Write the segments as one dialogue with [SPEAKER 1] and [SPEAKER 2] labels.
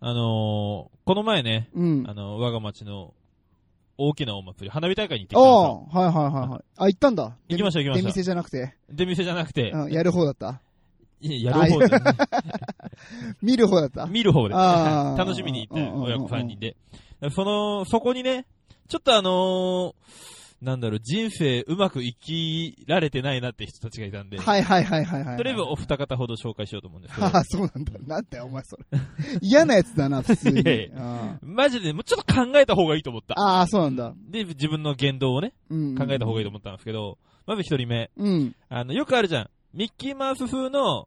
[SPEAKER 1] あのー、この前ね、
[SPEAKER 2] うん
[SPEAKER 1] あ。の、我が町の大きなお祭り、花火大会に行ってきたんです
[SPEAKER 2] あ
[SPEAKER 1] よ。
[SPEAKER 2] あ、はいはいはいはい。あ、行ったんだ。
[SPEAKER 1] 行きました行きました
[SPEAKER 2] 出店じゃなくて、
[SPEAKER 1] 出店じゃなくて、
[SPEAKER 2] うん、やる方だった。
[SPEAKER 1] いややる方で、
[SPEAKER 2] 見る方だった。
[SPEAKER 1] 見る方で、楽しみに行って、親子3人で。その、そこにね、ちょっとあのー、なんだろう、人生うまく生きられてないなって人たちがいたんで、
[SPEAKER 2] はいはいはいはいはい。
[SPEAKER 1] とりあえずお二方ほど紹介しようと思うんですけど
[SPEAKER 2] あ、あ、そうなんだ。なんだよ、お前それ。嫌なやつだな、普通に。
[SPEAKER 1] いやい
[SPEAKER 2] あ
[SPEAKER 1] マジでもうちょっと考えた方がいいと思った。
[SPEAKER 2] あー、そうなんだ。
[SPEAKER 1] で、自分の言動をね、
[SPEAKER 2] うん。
[SPEAKER 1] 考えた方がいいと思ったんですけど、まず一人目、
[SPEAKER 2] うん。
[SPEAKER 1] あの、よくあるじゃん。ミッキーマウス風の、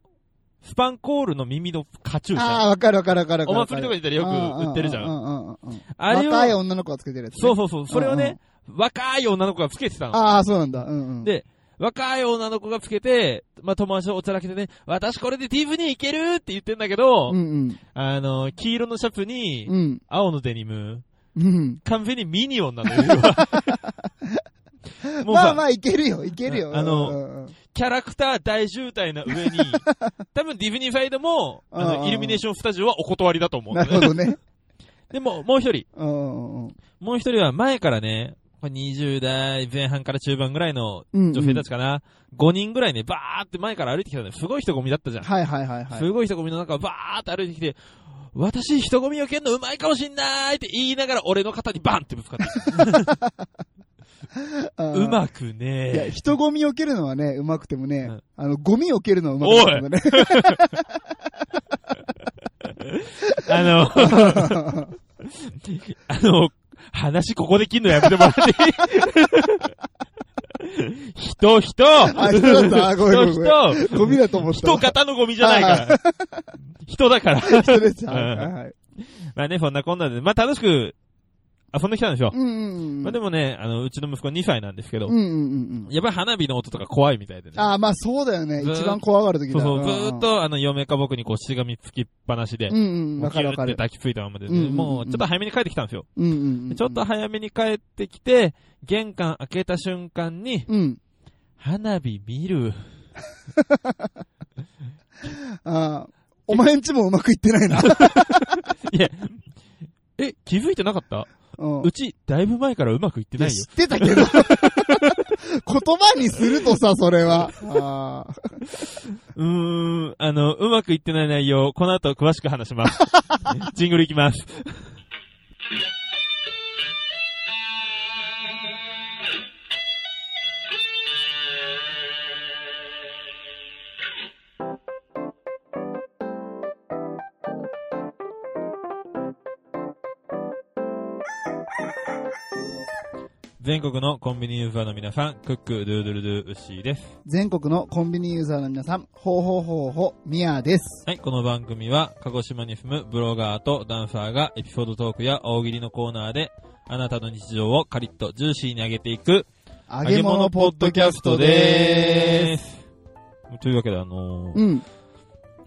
[SPEAKER 1] スパンコールの耳のカチューシ
[SPEAKER 2] ああ、
[SPEAKER 1] ャ。
[SPEAKER 2] わかるわかるわかる。
[SPEAKER 1] お祭りとか行ったらよく売ってるじゃん。
[SPEAKER 2] んうんうんうん。
[SPEAKER 1] あれを、
[SPEAKER 2] 若い女の子がつけてるやつ、ね。
[SPEAKER 1] そうそうそう、それをね、若い女の子がつけてたの。
[SPEAKER 2] ああ、そうなんだ。うんうん。
[SPEAKER 1] で、若い女の子がつけて、まあ、友達とおちゃらけてね、私これでディズニー行けるって言ってんだけど、
[SPEAKER 2] うんうん。
[SPEAKER 1] あの、黄色のシャツに、
[SPEAKER 2] うん。
[SPEAKER 1] 青のデニム、
[SPEAKER 2] うん。
[SPEAKER 1] 完全にミニオンなのよ。もうさ、
[SPEAKER 2] まあまあ、いけるよ、いけるよ。
[SPEAKER 1] あの
[SPEAKER 2] うんうんうん
[SPEAKER 1] キャラクター大渋滞な上に、多分ディズニーサイドも、あの、イルミネーションスタジオはお断りだと思うんだ
[SPEAKER 2] なる。ほどね。
[SPEAKER 1] でも、もう一人、もう一人は前からね、20代前半から中盤ぐらいの
[SPEAKER 2] うん。
[SPEAKER 1] 女性たちかな、5人ぐらいね、バーって前から歩いてきたのよ。すごい人混みだったじゃん。
[SPEAKER 2] はいはいはいはい。
[SPEAKER 1] すごい人混みの中をバーって歩いてきて、私人混みを蹴るのうまいかもしんないって言いながら俺の肩にバンってぶつかって。
[SPEAKER 2] あー
[SPEAKER 1] うまく
[SPEAKER 2] いや、
[SPEAKER 1] ね
[SPEAKER 2] 人ゴミを蹴るのはね、うまくてもね、
[SPEAKER 1] うん
[SPEAKER 2] あの、ゴミを蹴るのはうまくないんだね。
[SPEAKER 1] あの、あの、話ここで切るのやめてもらっていい？人、人
[SPEAKER 2] あ、人だったあごめんごめんごめん
[SPEAKER 1] 人、
[SPEAKER 2] ゴミだと思った。
[SPEAKER 1] 人型のゴミじゃないから。人だから。
[SPEAKER 2] 人です。はい。
[SPEAKER 1] まあね、そんなこんなで、まあ楽しく遊んできたんですよ。
[SPEAKER 2] うんうんうん。
[SPEAKER 1] まあでもね、あの、うちの息子2歳なんですけど
[SPEAKER 2] うん、うんうんうん。
[SPEAKER 1] やっぱり花火の音とか怖いみたいでね。
[SPEAKER 2] ああ、まあそうだよね。一番怖がる時だ
[SPEAKER 1] そうそう、ずーっ、とあの、嫁か僕にこう、しがみつきっぱなしで
[SPEAKER 2] うん、うん、わかるわかる。
[SPEAKER 1] 抱きついたままでね、
[SPEAKER 2] うんうんうん
[SPEAKER 1] もうちょっと早めに帰ってきたんですよ。
[SPEAKER 2] うんうんうん。
[SPEAKER 1] ちょっと早めに帰ってきて、玄関開けた瞬間に、
[SPEAKER 2] うん。
[SPEAKER 1] 花火見る。
[SPEAKER 2] ああ、お前んちもうまくいってないな。
[SPEAKER 1] いや、え、気づいてなかった？
[SPEAKER 2] うん
[SPEAKER 1] うち、だいぶ前からうまくいってないよ
[SPEAKER 2] 知。ってたけど。言葉にするとさ、それは。
[SPEAKER 1] うーん、あの、うまくいってない内容、この後詳しく話します。ジングルいきます。全国のコンビニユーザーの皆さん、クック、ドゥードゥルドゥ、ウッシーです。
[SPEAKER 2] 全国のコンビニユーザーの皆さん、ほうほうほうほう、ミヤです。
[SPEAKER 1] はい、この番組は、鹿児島に住むブロガーとダンサーがエピソードトークや大喜利のコーナーで、あなたの日常をカリッとジューシーに上げていく、
[SPEAKER 2] 揚げ物ポッドキャストでーす。
[SPEAKER 1] す。というわけで、あのー
[SPEAKER 2] うん。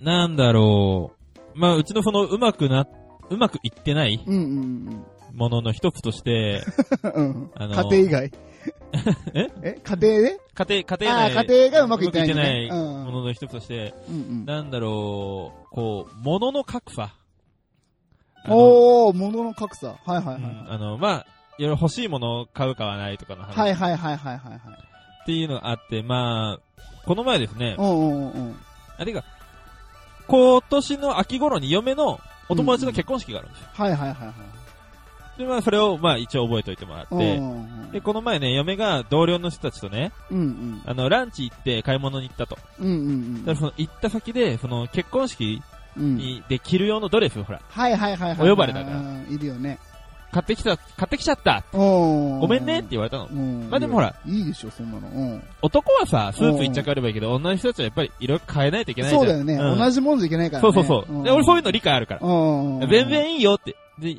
[SPEAKER 1] なんだろう、まあ、うちのその、うまくな、うまくいってない
[SPEAKER 2] うんうん
[SPEAKER 1] ものの一つとして、
[SPEAKER 2] うん。うん。
[SPEAKER 1] あの
[SPEAKER 2] 家庭以外。
[SPEAKER 1] え？
[SPEAKER 2] え？家庭で？
[SPEAKER 1] 家庭、家庭内
[SPEAKER 2] 家庭がうまくいってない、
[SPEAKER 1] うまくいってない
[SPEAKER 2] うん
[SPEAKER 1] ものの一つとして、
[SPEAKER 2] うんうん。
[SPEAKER 1] なんだろう、こう、ものの格差。あの
[SPEAKER 2] おー、物の格差。はいはいはい。
[SPEAKER 1] うんあの、まあ、いろいろ欲しいものを買う買わないとかの話。
[SPEAKER 2] はいはいはいはいはいはい。
[SPEAKER 1] っていうのがあって、まあ、この前ですね、
[SPEAKER 2] うんうんうんうん。
[SPEAKER 1] あ、てか、今年の秋頃に嫁のお友達の結婚式があるんですよ。
[SPEAKER 2] はいはいはいはい。
[SPEAKER 1] で、まあ、それを、まあ、一応覚えておいてもらって、で、この前ね、嫁が同僚の人たちとね、
[SPEAKER 2] うんうん。
[SPEAKER 1] あの、ランチ行って買い物に行ったと。
[SPEAKER 2] うんうんうん。
[SPEAKER 1] だからその行った先で、その結婚式
[SPEAKER 2] うん。
[SPEAKER 1] に、で着る用のドレスをほら、
[SPEAKER 2] はいはいはいはい。
[SPEAKER 1] お呼ばれだから
[SPEAKER 2] うんいるよね。
[SPEAKER 1] 買ってきた、買ってきちゃったごめんねって言われたの。
[SPEAKER 2] うん。
[SPEAKER 1] まあでもほら。
[SPEAKER 2] いいでしょ、そんなの。うん。
[SPEAKER 1] 男はさ、スーツ一着あればいいけど、女の人たちはやっぱりいろいろ変えないといけないじゃん。
[SPEAKER 2] そうだよね。
[SPEAKER 1] ん
[SPEAKER 2] 同じもんじゃいけないからね。
[SPEAKER 1] そうそうそう。で、俺そういうの理解あるから。
[SPEAKER 2] うん。
[SPEAKER 1] 全然いいよって。で、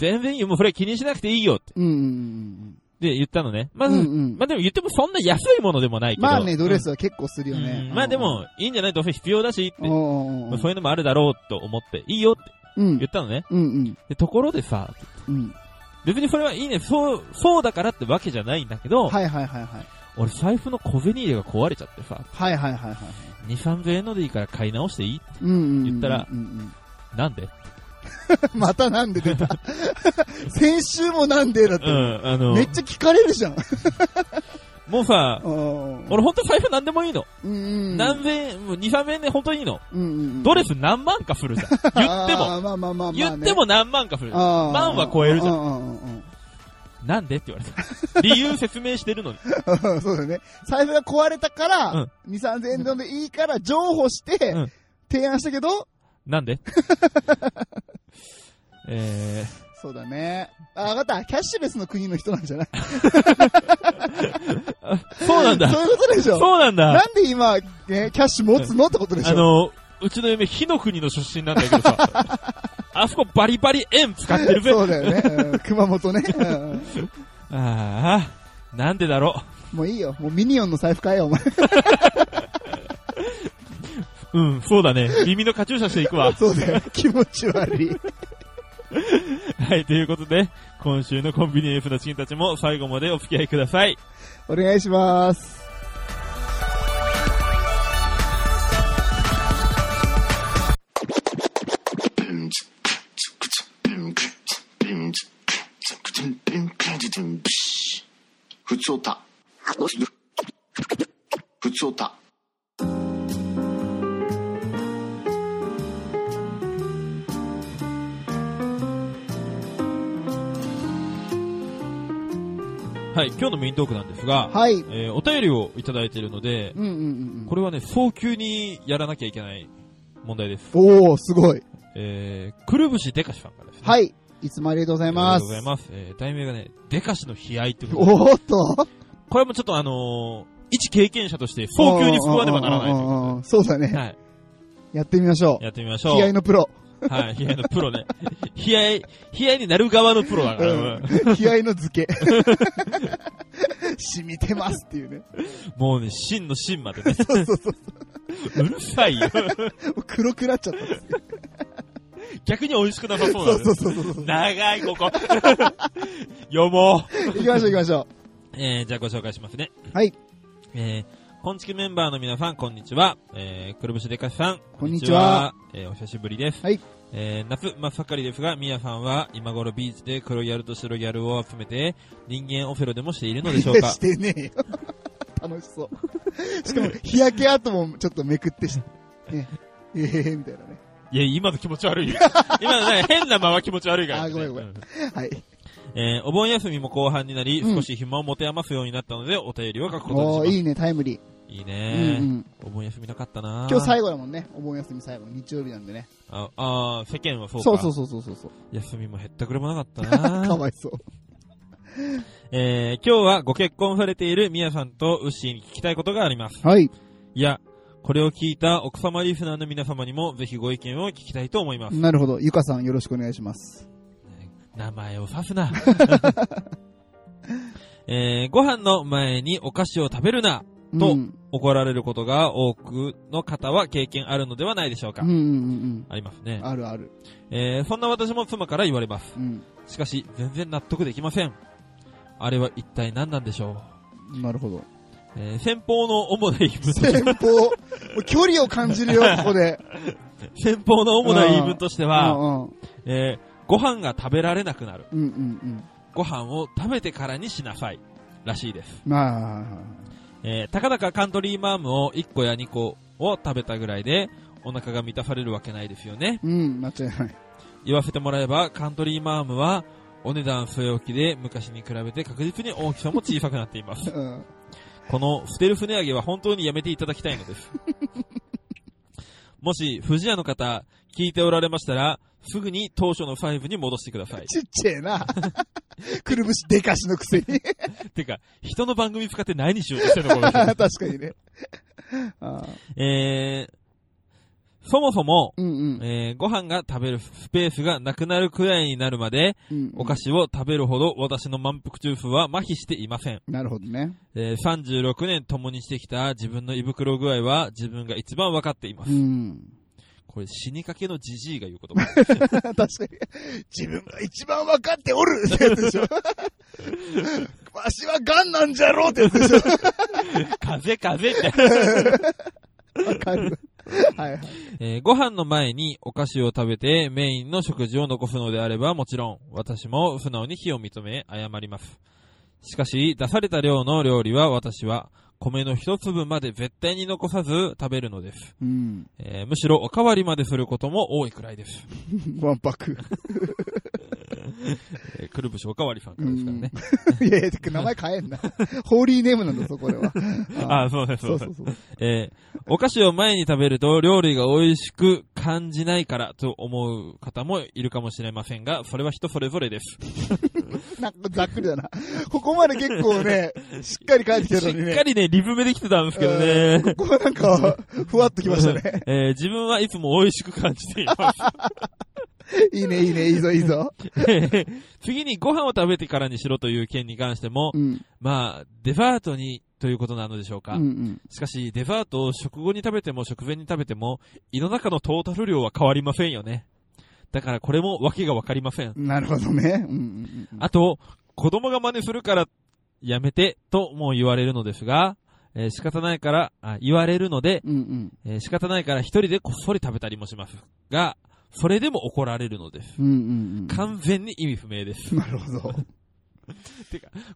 [SPEAKER 1] 全然いいよ。もうそれ気にしなくていいよって。
[SPEAKER 2] うんうんうん
[SPEAKER 1] で、言ったのね。ま
[SPEAKER 2] うん。
[SPEAKER 1] ず、
[SPEAKER 2] うんうん
[SPEAKER 1] まあでも言ってもそんな安いものでもないけど。
[SPEAKER 2] まあね、ドレス
[SPEAKER 1] は
[SPEAKER 2] は結構するよね
[SPEAKER 1] うん。まあでも、いいんじゃない？どうせ必要だしって。
[SPEAKER 2] うんうんうん、
[SPEAKER 1] まあそういうのもあるだろうと思って、いいよって
[SPEAKER 2] うん
[SPEAKER 1] 言ったのね。
[SPEAKER 2] うんうん
[SPEAKER 1] で、ところでさ、
[SPEAKER 2] うん。
[SPEAKER 1] 別にそれはいいね、そう、そうだからってわけじゃないんだけど、
[SPEAKER 2] はいはいはいはい。
[SPEAKER 1] 俺財布の小銭入れが壊れちゃってさ、
[SPEAKER 2] はいはいはいはい。
[SPEAKER 1] 2、3000円のでいいから買い直していい
[SPEAKER 2] うんうんうん。
[SPEAKER 1] 言ったら
[SPEAKER 2] うんうん。
[SPEAKER 1] なんで？
[SPEAKER 2] またなんで出た？先週もなんでだって。
[SPEAKER 1] うん、あの
[SPEAKER 2] め、っちゃ聞かれるじゃん。
[SPEAKER 1] もうさ、
[SPEAKER 2] うん
[SPEAKER 1] 俺ほんと財布なんでもいいの。
[SPEAKER 2] うん。
[SPEAKER 1] 何千円、もう2、3千円で本当にいいの。
[SPEAKER 2] うんうん。
[SPEAKER 1] ドレス何万かするじゃん。言っても。
[SPEAKER 2] まあまあまあ。
[SPEAKER 1] 言っても何万かする。万は超えるじゃん。
[SPEAKER 2] ん。うんうんうん
[SPEAKER 1] なんでって言われた。理由説明してるのに。
[SPEAKER 2] うん。そうだね。財布が壊れたから、
[SPEAKER 1] うん
[SPEAKER 2] 2、3000円でいいから譲歩して
[SPEAKER 1] うん、
[SPEAKER 2] 提案したけど、
[SPEAKER 1] なんで？え
[SPEAKER 2] そうだね。あ、わかった。キャッシュレスの国の人なんじゃない？
[SPEAKER 1] ー、そうなんだ。
[SPEAKER 2] そういうことでしょ？
[SPEAKER 1] そうなんだ。
[SPEAKER 2] なんで今、ね、キャッシュ持つの？ってことでしょ？
[SPEAKER 1] あの、うちの嫁、火の国の出身なんだけどさ、あそこバリバリ円使ってるぜ。
[SPEAKER 2] そうだよね。うん熊本ね。うん
[SPEAKER 1] ああ、なんでだろ
[SPEAKER 2] もういいよ。もうミニオンの財布買えよ、お前。
[SPEAKER 1] う。うん、そうだね。耳のカチューシャしていくわ。
[SPEAKER 2] そうだよ。気持ち悪い。
[SPEAKER 1] はい、ということで、今週のコンビニエンスなチキンたちも最後までお付き合いください。
[SPEAKER 2] お願いします。
[SPEAKER 3] ふつおた。ふつおた。
[SPEAKER 1] はい、今日のメイントークなんですが、
[SPEAKER 2] はい。
[SPEAKER 1] えーお便りをいただいているので、
[SPEAKER 2] うんうんうん
[SPEAKER 1] これはね、早急にやらなきゃいけない問題です。
[SPEAKER 2] うん。おー、すごい。
[SPEAKER 1] えー、くるぶしでかしさんからですね。
[SPEAKER 2] はい。いつもありがとうござい
[SPEAKER 1] あり
[SPEAKER 2] ます。
[SPEAKER 1] がとうございます。えー、題名がね、でかしの悲哀っていうことで
[SPEAKER 2] おーっと。
[SPEAKER 1] これもちょっとあのー一経験者として早急に救わねばならない
[SPEAKER 2] そうだね。
[SPEAKER 1] はい。
[SPEAKER 2] やってみましょ
[SPEAKER 1] やってみましょう。
[SPEAKER 2] う。気合のプロ。
[SPEAKER 1] はい、悲哀のプロね。悲哀、悲哀になる側のプロだから。
[SPEAKER 2] うん。気合の漬け。染みてますっていうね。
[SPEAKER 1] もうね、真の真までね。
[SPEAKER 2] そうそうそう。
[SPEAKER 1] うるさいよ。
[SPEAKER 2] もう黒くなっちゃったんですよ。
[SPEAKER 1] 逆に美味しくなさそうだね。
[SPEAKER 2] そうそうそうそうそう。
[SPEAKER 1] 長い、ここ。読もう。
[SPEAKER 2] 行きましょう行きましょ
[SPEAKER 1] えー、じゃあご紹介しますね。
[SPEAKER 2] う。はい。
[SPEAKER 1] えー、こんちきメンバーの皆さん、こんにちは。えー、くるぶしでかしさん。
[SPEAKER 2] こんにちは。
[SPEAKER 1] えー、お久しぶりです。
[SPEAKER 2] はい。
[SPEAKER 1] えー、夏真っ盛りですが、みやさんは今頃ビーチで黒ギャルと白ギャルを集めて、人間オフェロでもしているのでしょうか？
[SPEAKER 2] し。てねえよ。楽しそう。しかも、日焼け跡もちょっとめくってし、ね。ええー、みたいなね。
[SPEAKER 1] いや、今の気持ち悪いよ。今のね、変なまま気持ち悪いから、ね。
[SPEAKER 2] あごめんごめん
[SPEAKER 1] う
[SPEAKER 2] はい。
[SPEAKER 1] えー、お盆休みも後半になり、
[SPEAKER 2] うん
[SPEAKER 1] 少し暇を持て余すようになったので、お便りを書くことにします。
[SPEAKER 2] いいね、タイムリー。
[SPEAKER 1] いい
[SPEAKER 2] うんうん。
[SPEAKER 1] お盆休みなかったなー
[SPEAKER 2] 今日最後だもんね。お盆休み最後。日曜日なんでね。
[SPEAKER 1] あ、あー世間はそうか。
[SPEAKER 2] そうそうそうそうそうそう。
[SPEAKER 1] 休みも減ったくれもなかったな
[SPEAKER 2] か
[SPEAKER 1] ー
[SPEAKER 2] わいそう。
[SPEAKER 1] えー、今日はご結婚されているみやさんとウッシーに聞きたいことがあります。
[SPEAKER 2] はい。
[SPEAKER 1] いや、これを聞いた奥様リスナーの皆様にもぜひご意見を聞きたいと思います。
[SPEAKER 2] なるほど。ゆかさんよろしくお願いします。
[SPEAKER 1] 名前を指すな。えー、ご飯の前にお菓子を食べるな、と
[SPEAKER 2] うん。
[SPEAKER 1] 怒られることが多くの方は経験あるのではないでしょうか。
[SPEAKER 2] うんうんうん
[SPEAKER 1] ありますね
[SPEAKER 2] うん。。あるある。
[SPEAKER 1] えー、そんな私も妻から言われます。
[SPEAKER 2] うん。
[SPEAKER 1] しかし、全然納得できません。あれは一体何なんでしょ
[SPEAKER 2] なるほど。
[SPEAKER 1] う。えー、先方の主な言い分
[SPEAKER 2] 先方、もう距離を感じるよ、ここで。
[SPEAKER 1] 先方の主な言い分としては、
[SPEAKER 2] うんうん
[SPEAKER 1] えー、ご飯が食べられなくなる。
[SPEAKER 2] うんうん
[SPEAKER 1] ご飯を食べてからにしなさい。らしいです。
[SPEAKER 2] うん。まあ、
[SPEAKER 1] えー、たかだかカントリーマームを1個や2個を食べたぐらいで、お腹が満たされるわけないですよね。
[SPEAKER 2] うん、間違いない。
[SPEAKER 1] 言わせてもらえば、カントリーマームは、お値段据え置きで昔に比べて確実に大きさも小さくなっています。
[SPEAKER 2] うん。
[SPEAKER 1] この捨てる船上げは本当にやめていただきたいのです。もし、富士屋の方、聞いておられましたら、すぐに当初の5に戻してください。
[SPEAKER 2] ちっちゃいな。くるぶしでかしのくせに。
[SPEAKER 1] てか、人の番組使って何しようとしてんのこの人
[SPEAKER 2] 確かにね。あー
[SPEAKER 1] えー、そもそも、
[SPEAKER 2] うんうん
[SPEAKER 1] えー、ご飯が食べるスペースがなくなるくらいになるまで、
[SPEAKER 2] うん。
[SPEAKER 1] お菓子を食べるほど私の満腹中枢は麻痺していません。
[SPEAKER 2] なるほどね。
[SPEAKER 1] えー、36年共にしてきた自分の胃袋具合は自分が一番わかっています。
[SPEAKER 2] うん。
[SPEAKER 1] これ死にかけのじじいが言う言葉。
[SPEAKER 2] 確かに。自分が一番分かっておる ってやつでしょ。わしはガンなんじゃろうってやつでしょ。
[SPEAKER 1] 風風って。
[SPEAKER 2] わかる。はいはい。
[SPEAKER 1] えーご飯の前にお菓子を食べてメインの食事を残すのであればもちろん私も素直に非を認め謝ります。しかし出された量の料理は私は米の一粒まで絶対に残さず食べるのです。
[SPEAKER 2] うん。
[SPEAKER 1] えーむしろおかわりまですることも多いくらいです。
[SPEAKER 2] ワンパク。
[SPEAKER 1] えーくるぶしおかわりさんからですからね。
[SPEAKER 2] いやいや、名前変えんな。ホーリーネームなんだ、そこでは。
[SPEAKER 1] ああ、そうです、そうです。えーお菓子を前に食べると料理が美味しく感じないからと思う方もいるかもしれませんが、それは人それぞれです。
[SPEAKER 2] なんかざっくりだな。ここまで結構ね、しっかり書いてきた
[SPEAKER 1] し
[SPEAKER 2] のにね。
[SPEAKER 1] っかりね、リブ目できてたんですけどね。
[SPEAKER 2] うんここはなんか、ふわっときましたね。
[SPEAKER 1] えー自分はいつも美味しく感じています。
[SPEAKER 2] いいね、いいね、いいぞ、いいぞ。
[SPEAKER 1] 次にご飯を食べてからにしろという件に関しても、
[SPEAKER 2] うん。
[SPEAKER 1] まあ、デザートにということなのでしょうか。
[SPEAKER 2] うん
[SPEAKER 1] しかし、デザートを食後に食べても食前に食べても、胃の中のトータル量は変わりませんよね。だからこれも訳がわかりません。
[SPEAKER 2] うん。なるほどね。うんうんうん。
[SPEAKER 1] あと、子供が真似するからやめてとも言われるのですが、えー仕方ないから、あ言われるので、
[SPEAKER 2] うんうん。
[SPEAKER 1] えー仕方ないから一人でこっそり食べたりもします。が、それでも怒られるのです。
[SPEAKER 2] うんうんうん。
[SPEAKER 1] 完全に意味不明です。
[SPEAKER 2] なるほど。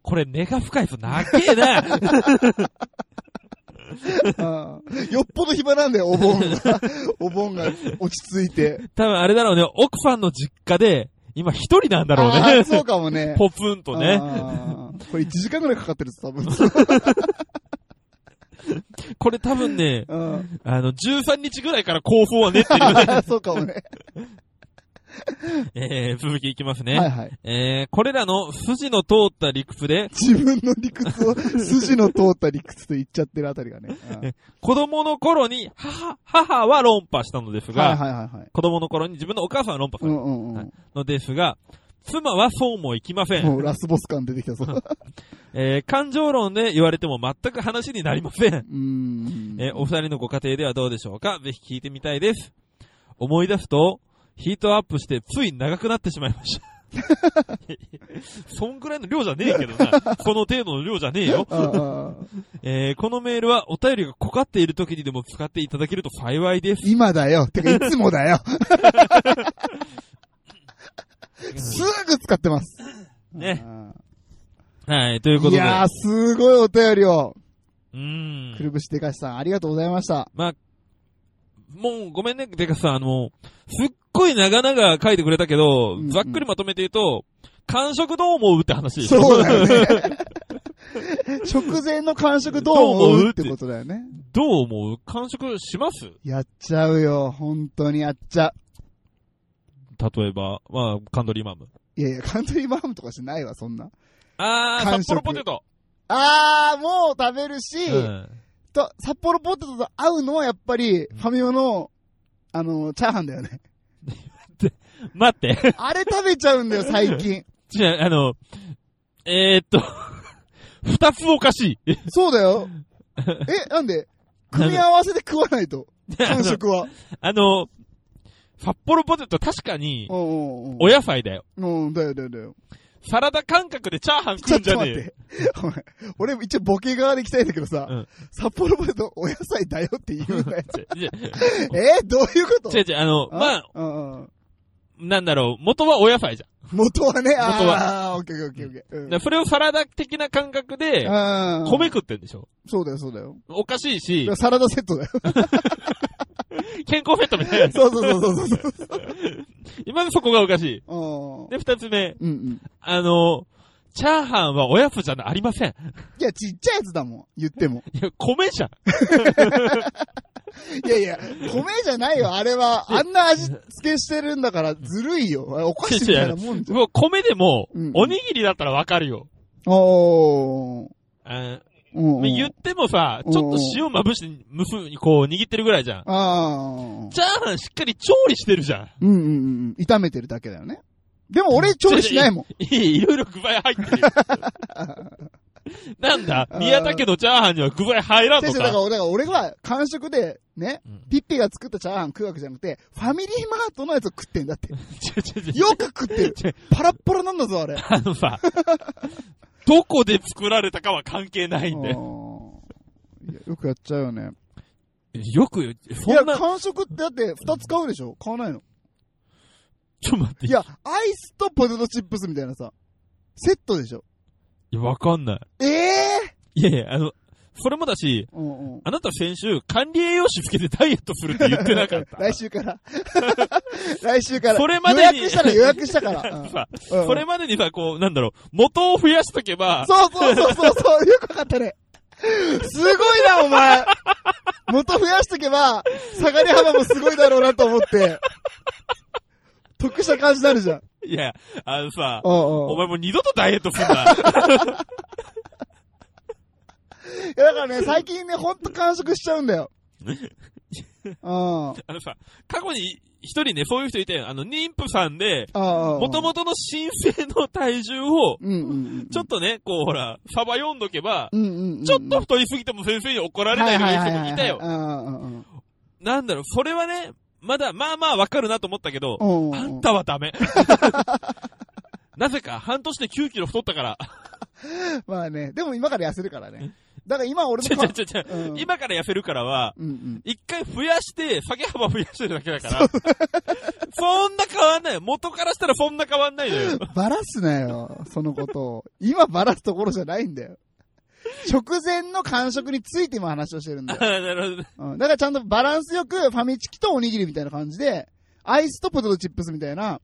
[SPEAKER 1] これ根が深いと長えな
[SPEAKER 2] よっぽど暇なんだよ、お盆が。お盆が落ち着いて。
[SPEAKER 1] 多分あれだろうね、奥さんの実家で、今一人なんだろうね。
[SPEAKER 2] そうかもね。
[SPEAKER 1] ポツンとね。
[SPEAKER 2] これ1時間くらいかかってるぞ、多分。
[SPEAKER 1] これ多分ね、
[SPEAKER 2] うん
[SPEAKER 1] あの、13日ぐらいから構想は練ってる。
[SPEAKER 2] そうかもね。
[SPEAKER 1] えー、続きいきますね。
[SPEAKER 2] はいはい。
[SPEAKER 1] えー、これらの筋の通った理屈で、
[SPEAKER 2] 自分の理屈を、筋の通った理屈と言っちゃってるあたりがね。うん
[SPEAKER 1] 子供の頃に、母、母は論破したのですが、
[SPEAKER 2] はいはいはいはい。
[SPEAKER 1] 子供の頃に自分のお母さんは論破さた
[SPEAKER 2] んうんうん。
[SPEAKER 1] のですが、妻はそうもいきません。
[SPEAKER 2] もうラスボス感出てきたぞ。
[SPEAKER 1] えー、感情論で言われても全く話になりません。
[SPEAKER 2] うーん。
[SPEAKER 1] えーお二人のご家庭ではどうでしょうか？ぜひ聞いてみたいです。思い出すと、ヒートアップしてつい長くなってしまいました。そんぐらいの量じゃねえけどな。その程度の量じゃねえよ。えー、このメールはお便りが濃かっている時にでも使っていただけると幸いです。
[SPEAKER 2] 今だよ。てか、いつもだよ。すぐ使ってます。
[SPEAKER 1] ね。
[SPEAKER 2] あ
[SPEAKER 1] はい、ということで。
[SPEAKER 2] ーいやー、すごいお便りを。
[SPEAKER 1] うーん。
[SPEAKER 2] くるぶしでかしさん、ありがとうございました。
[SPEAKER 1] まあ、もうごめんね、てかさ、あの、すっごい長々書いてくれたけど、
[SPEAKER 2] うんうん
[SPEAKER 1] ざっくりまとめて言うと、感触どう思うって話でしょ
[SPEAKER 2] そうだよね。食前の感触どう思うってことだよね。
[SPEAKER 1] どう思う感触します？
[SPEAKER 2] やっちゃうよ。本当にやっちゃう。
[SPEAKER 1] 例えば、まあ、カントリーマム。
[SPEAKER 2] いやいや、カントリーマームとかしないわ、そんな。
[SPEAKER 1] あー、札幌ポテト。
[SPEAKER 2] あー、もう食べるし、
[SPEAKER 1] うん。
[SPEAKER 2] と、札幌ポテトと合うのはやっぱり、ファミマの、あの、チャーハンだよね。
[SPEAKER 1] 待って。
[SPEAKER 2] あれ食べちゃうんだよ、最近。
[SPEAKER 1] じゃあ、あの、えー、っと、二つおかしい。
[SPEAKER 2] そうだよ。え、なんで？組み合わせで食わないと。感触は。
[SPEAKER 1] あの、札幌ポテト確かに
[SPEAKER 2] う、んうんうん。
[SPEAKER 1] お野菜だよ。
[SPEAKER 2] うん、だよだよだよ。
[SPEAKER 1] サラダ感覚でチャーハン食うんじゃねえよ。
[SPEAKER 2] お前 俺一応ボケ側で行きたいんだけどさ、
[SPEAKER 1] うん
[SPEAKER 2] 札幌ポテトお野菜だよって言うんだよ。
[SPEAKER 1] じゃ
[SPEAKER 2] えどういうこと？
[SPEAKER 1] 違う違う、あの、まあ、
[SPEAKER 2] うんうん。
[SPEAKER 1] なんだろう、元はお野菜じゃん。
[SPEAKER 2] 元はね、あ
[SPEAKER 1] 元
[SPEAKER 2] あー、オッケーオッケーオッケー。うん
[SPEAKER 1] でそれをサラダ的な感覚で、
[SPEAKER 2] あー
[SPEAKER 1] 米食ってんでしょ
[SPEAKER 2] そうだよ、そうだよ。
[SPEAKER 1] おかしいし、
[SPEAKER 2] サラダセットだよ。
[SPEAKER 1] 健康フェットみたいな。
[SPEAKER 2] そうそうそうそうそう。
[SPEAKER 1] 今のそこがおかしい。
[SPEAKER 2] うん
[SPEAKER 1] で、二つ目、
[SPEAKER 2] うんうん。
[SPEAKER 1] あの、チャーハンはおやつじゃありません。
[SPEAKER 2] いや、ちっちゃいやつだもん、言っても。
[SPEAKER 1] いや、米じゃん。
[SPEAKER 2] いやいや、米じゃないよ、あれは。あんな味付けしてるんだから、ずるいよ。お菓子みたいなもんじゃん。
[SPEAKER 1] もう米でも
[SPEAKER 2] うん、
[SPEAKER 1] おにぎりだったらわかるよ。
[SPEAKER 2] おー。
[SPEAKER 1] あ
[SPEAKER 2] うんうん
[SPEAKER 1] 言ってもさ、
[SPEAKER 2] うん
[SPEAKER 1] ちょっと塩まぶして、むふにこう握ってるぐらいじゃん。
[SPEAKER 2] ああ。
[SPEAKER 1] チャーハンしっかり調理してるじゃん。
[SPEAKER 2] うんうんうん。炒めてるだけだよね。でも俺調理しないもん。
[SPEAKER 1] いい、いろいろ具材入ってるよ。なんだ？宮田家のチャーハンには具材入らんの
[SPEAKER 2] 先生、だかだから俺は完食で、ね、
[SPEAKER 1] うん
[SPEAKER 2] ピッピが作ったチャーハン食うわけじゃなくて、ファミリーマートのやつを食ってんだって。よく食ってる。パラッパラなんだぞ、あれ。
[SPEAKER 1] あのさ、どこで作られたかは関係ないんだよ。
[SPEAKER 2] あーいやよくやっちゃうよね。
[SPEAKER 1] よく、
[SPEAKER 2] いや、
[SPEAKER 1] そんな、
[SPEAKER 2] 感触ってだって二つ買うでしょ？買わないの？
[SPEAKER 1] ちょっと待って。
[SPEAKER 2] いや、アイスとポテトチップスみたいなさ、セットでしょ？
[SPEAKER 1] いや、わかんない。
[SPEAKER 2] ええ
[SPEAKER 1] いやいや、あの、それもだし、
[SPEAKER 2] ー、うんうん。
[SPEAKER 1] あなた先週、管理栄養士つけてダイエットするって言ってなかった。
[SPEAKER 2] 来週から。来週から。
[SPEAKER 1] それまでに
[SPEAKER 2] 予約したら予約したから。う ん
[SPEAKER 1] さ、
[SPEAKER 2] うん
[SPEAKER 1] それまでにさ、こう、なんだろう、元を増やしとけば、
[SPEAKER 2] そうそうそうそうそう、よくわかったね。すごいな、お前。元増やしとけば、下がり幅もすごいだろうなと思って、得した感じになるじゃん。
[SPEAKER 1] いや、あのさ、お前もう二度とダイエットすんな。
[SPEAKER 2] いやだからね、最近ね、ほんと完食しちゃうんだよ。うん。あ
[SPEAKER 1] あのさ、過去に一人ね、そういう人いたよ。あの、妊婦さんで、
[SPEAKER 2] あ。
[SPEAKER 1] もともとの申請の体重を。ちょっとね、こうほら、サバ読んどけば。ちょっと太りすぎても先生に怒られないという人もいたよ。なんだろう、それはね、まだ、まあまあわかるなと思ったけど。あんたはダメ。なぜか、半年で9キロ太ったから。
[SPEAKER 2] まあね、でも今から痩せるからね。だから今俺
[SPEAKER 1] ち
[SPEAKER 2] のかうん
[SPEAKER 1] 今から痩せるからは、
[SPEAKER 2] うんうん。
[SPEAKER 1] 一回増やして、下げ幅増やしてるだけだから。そんな変わんないよ。元からしたらそんな変わんないのよ。
[SPEAKER 2] バラすなよ、そのことを。今バラすところじゃないんだよ。直前の感触について今話をしてるんだ
[SPEAKER 1] あ
[SPEAKER 2] よ。
[SPEAKER 1] なるほどね。
[SPEAKER 2] うん。だからちゃんとバランスよくファミチキとおにぎりみたいな感じで、アイスとポテトチップスみたいな、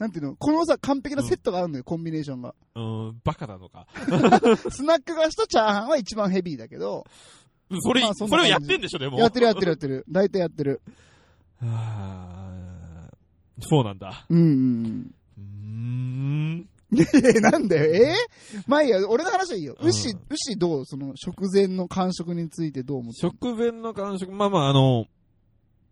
[SPEAKER 2] なんていうのこのさ、完璧なセットがあるんだよ、コンビネーションが。
[SPEAKER 1] うん、バカなのか。
[SPEAKER 2] スナック菓子とチャーハンは一番ヘビーだけど、
[SPEAKER 1] それ、
[SPEAKER 2] まあそ
[SPEAKER 1] それをやってんでしょ、でも。
[SPEAKER 2] やってるやってるやってる。大体やってる。
[SPEAKER 1] はーそうなんだ。
[SPEAKER 2] うんうん
[SPEAKER 1] うーん。
[SPEAKER 2] うん。え、なんだよ、え？ー、まあいいや、俺の話はいいよ。
[SPEAKER 1] うん
[SPEAKER 2] 牛、牛どう？その食前の感触についてどう思ってる？
[SPEAKER 1] 食前の感触、まあまあ、あの、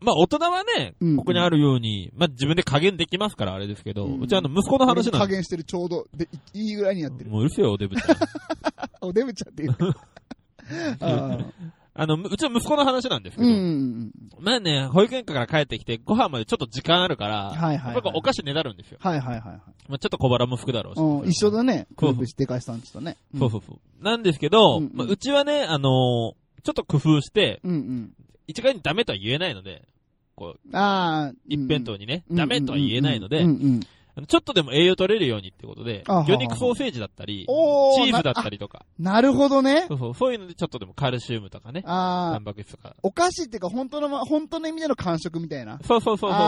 [SPEAKER 1] まあ大人はね、
[SPEAKER 2] うん
[SPEAKER 1] ここにあるように、まあ自分で加減できますからあれですけど、
[SPEAKER 2] うん
[SPEAKER 1] うちあの息子の話なんで。
[SPEAKER 2] 加減してるちょうど、で、いいいぐらいにやってる。
[SPEAKER 1] もううるせえよ、おデブちゃん。
[SPEAKER 2] おデブちゃんっていう。あー
[SPEAKER 1] あの、うちの息子の話なんですけど、
[SPEAKER 2] うんうんうん。
[SPEAKER 1] まあね、保育園から帰ってきて、ご飯までちょっと時間あるから、
[SPEAKER 2] はいはいはい
[SPEAKER 1] やっぱお菓子ねだるんですよ。
[SPEAKER 2] はいはいはいはい。
[SPEAKER 1] まあちょっと小腹も吹くだろうし。
[SPEAKER 2] うん、一緒だね。クープしてかしさんちとね。
[SPEAKER 1] そうそうそう。なんですけど、
[SPEAKER 2] うんうん
[SPEAKER 1] まあ、うちはね、あのーちょっと工夫して、
[SPEAKER 2] うんうん。
[SPEAKER 1] 一概にダメとは言えないので、こう、
[SPEAKER 2] ああ。
[SPEAKER 1] 一辺倒にね、
[SPEAKER 2] うん
[SPEAKER 1] ダメとは言えないので、ちょっとでも栄養取れるようにってことで魚肉ソーセージだったり、チーズだったりとか、
[SPEAKER 2] ななるほどね
[SPEAKER 1] そ。うそう、そういうのでちょっとでもカルシウムとかね、
[SPEAKER 2] ああ
[SPEAKER 1] タン。パク質とか。
[SPEAKER 2] お菓子っていうか、本当のま、本当の意味での感触みたいな。
[SPEAKER 1] そうそうそうそう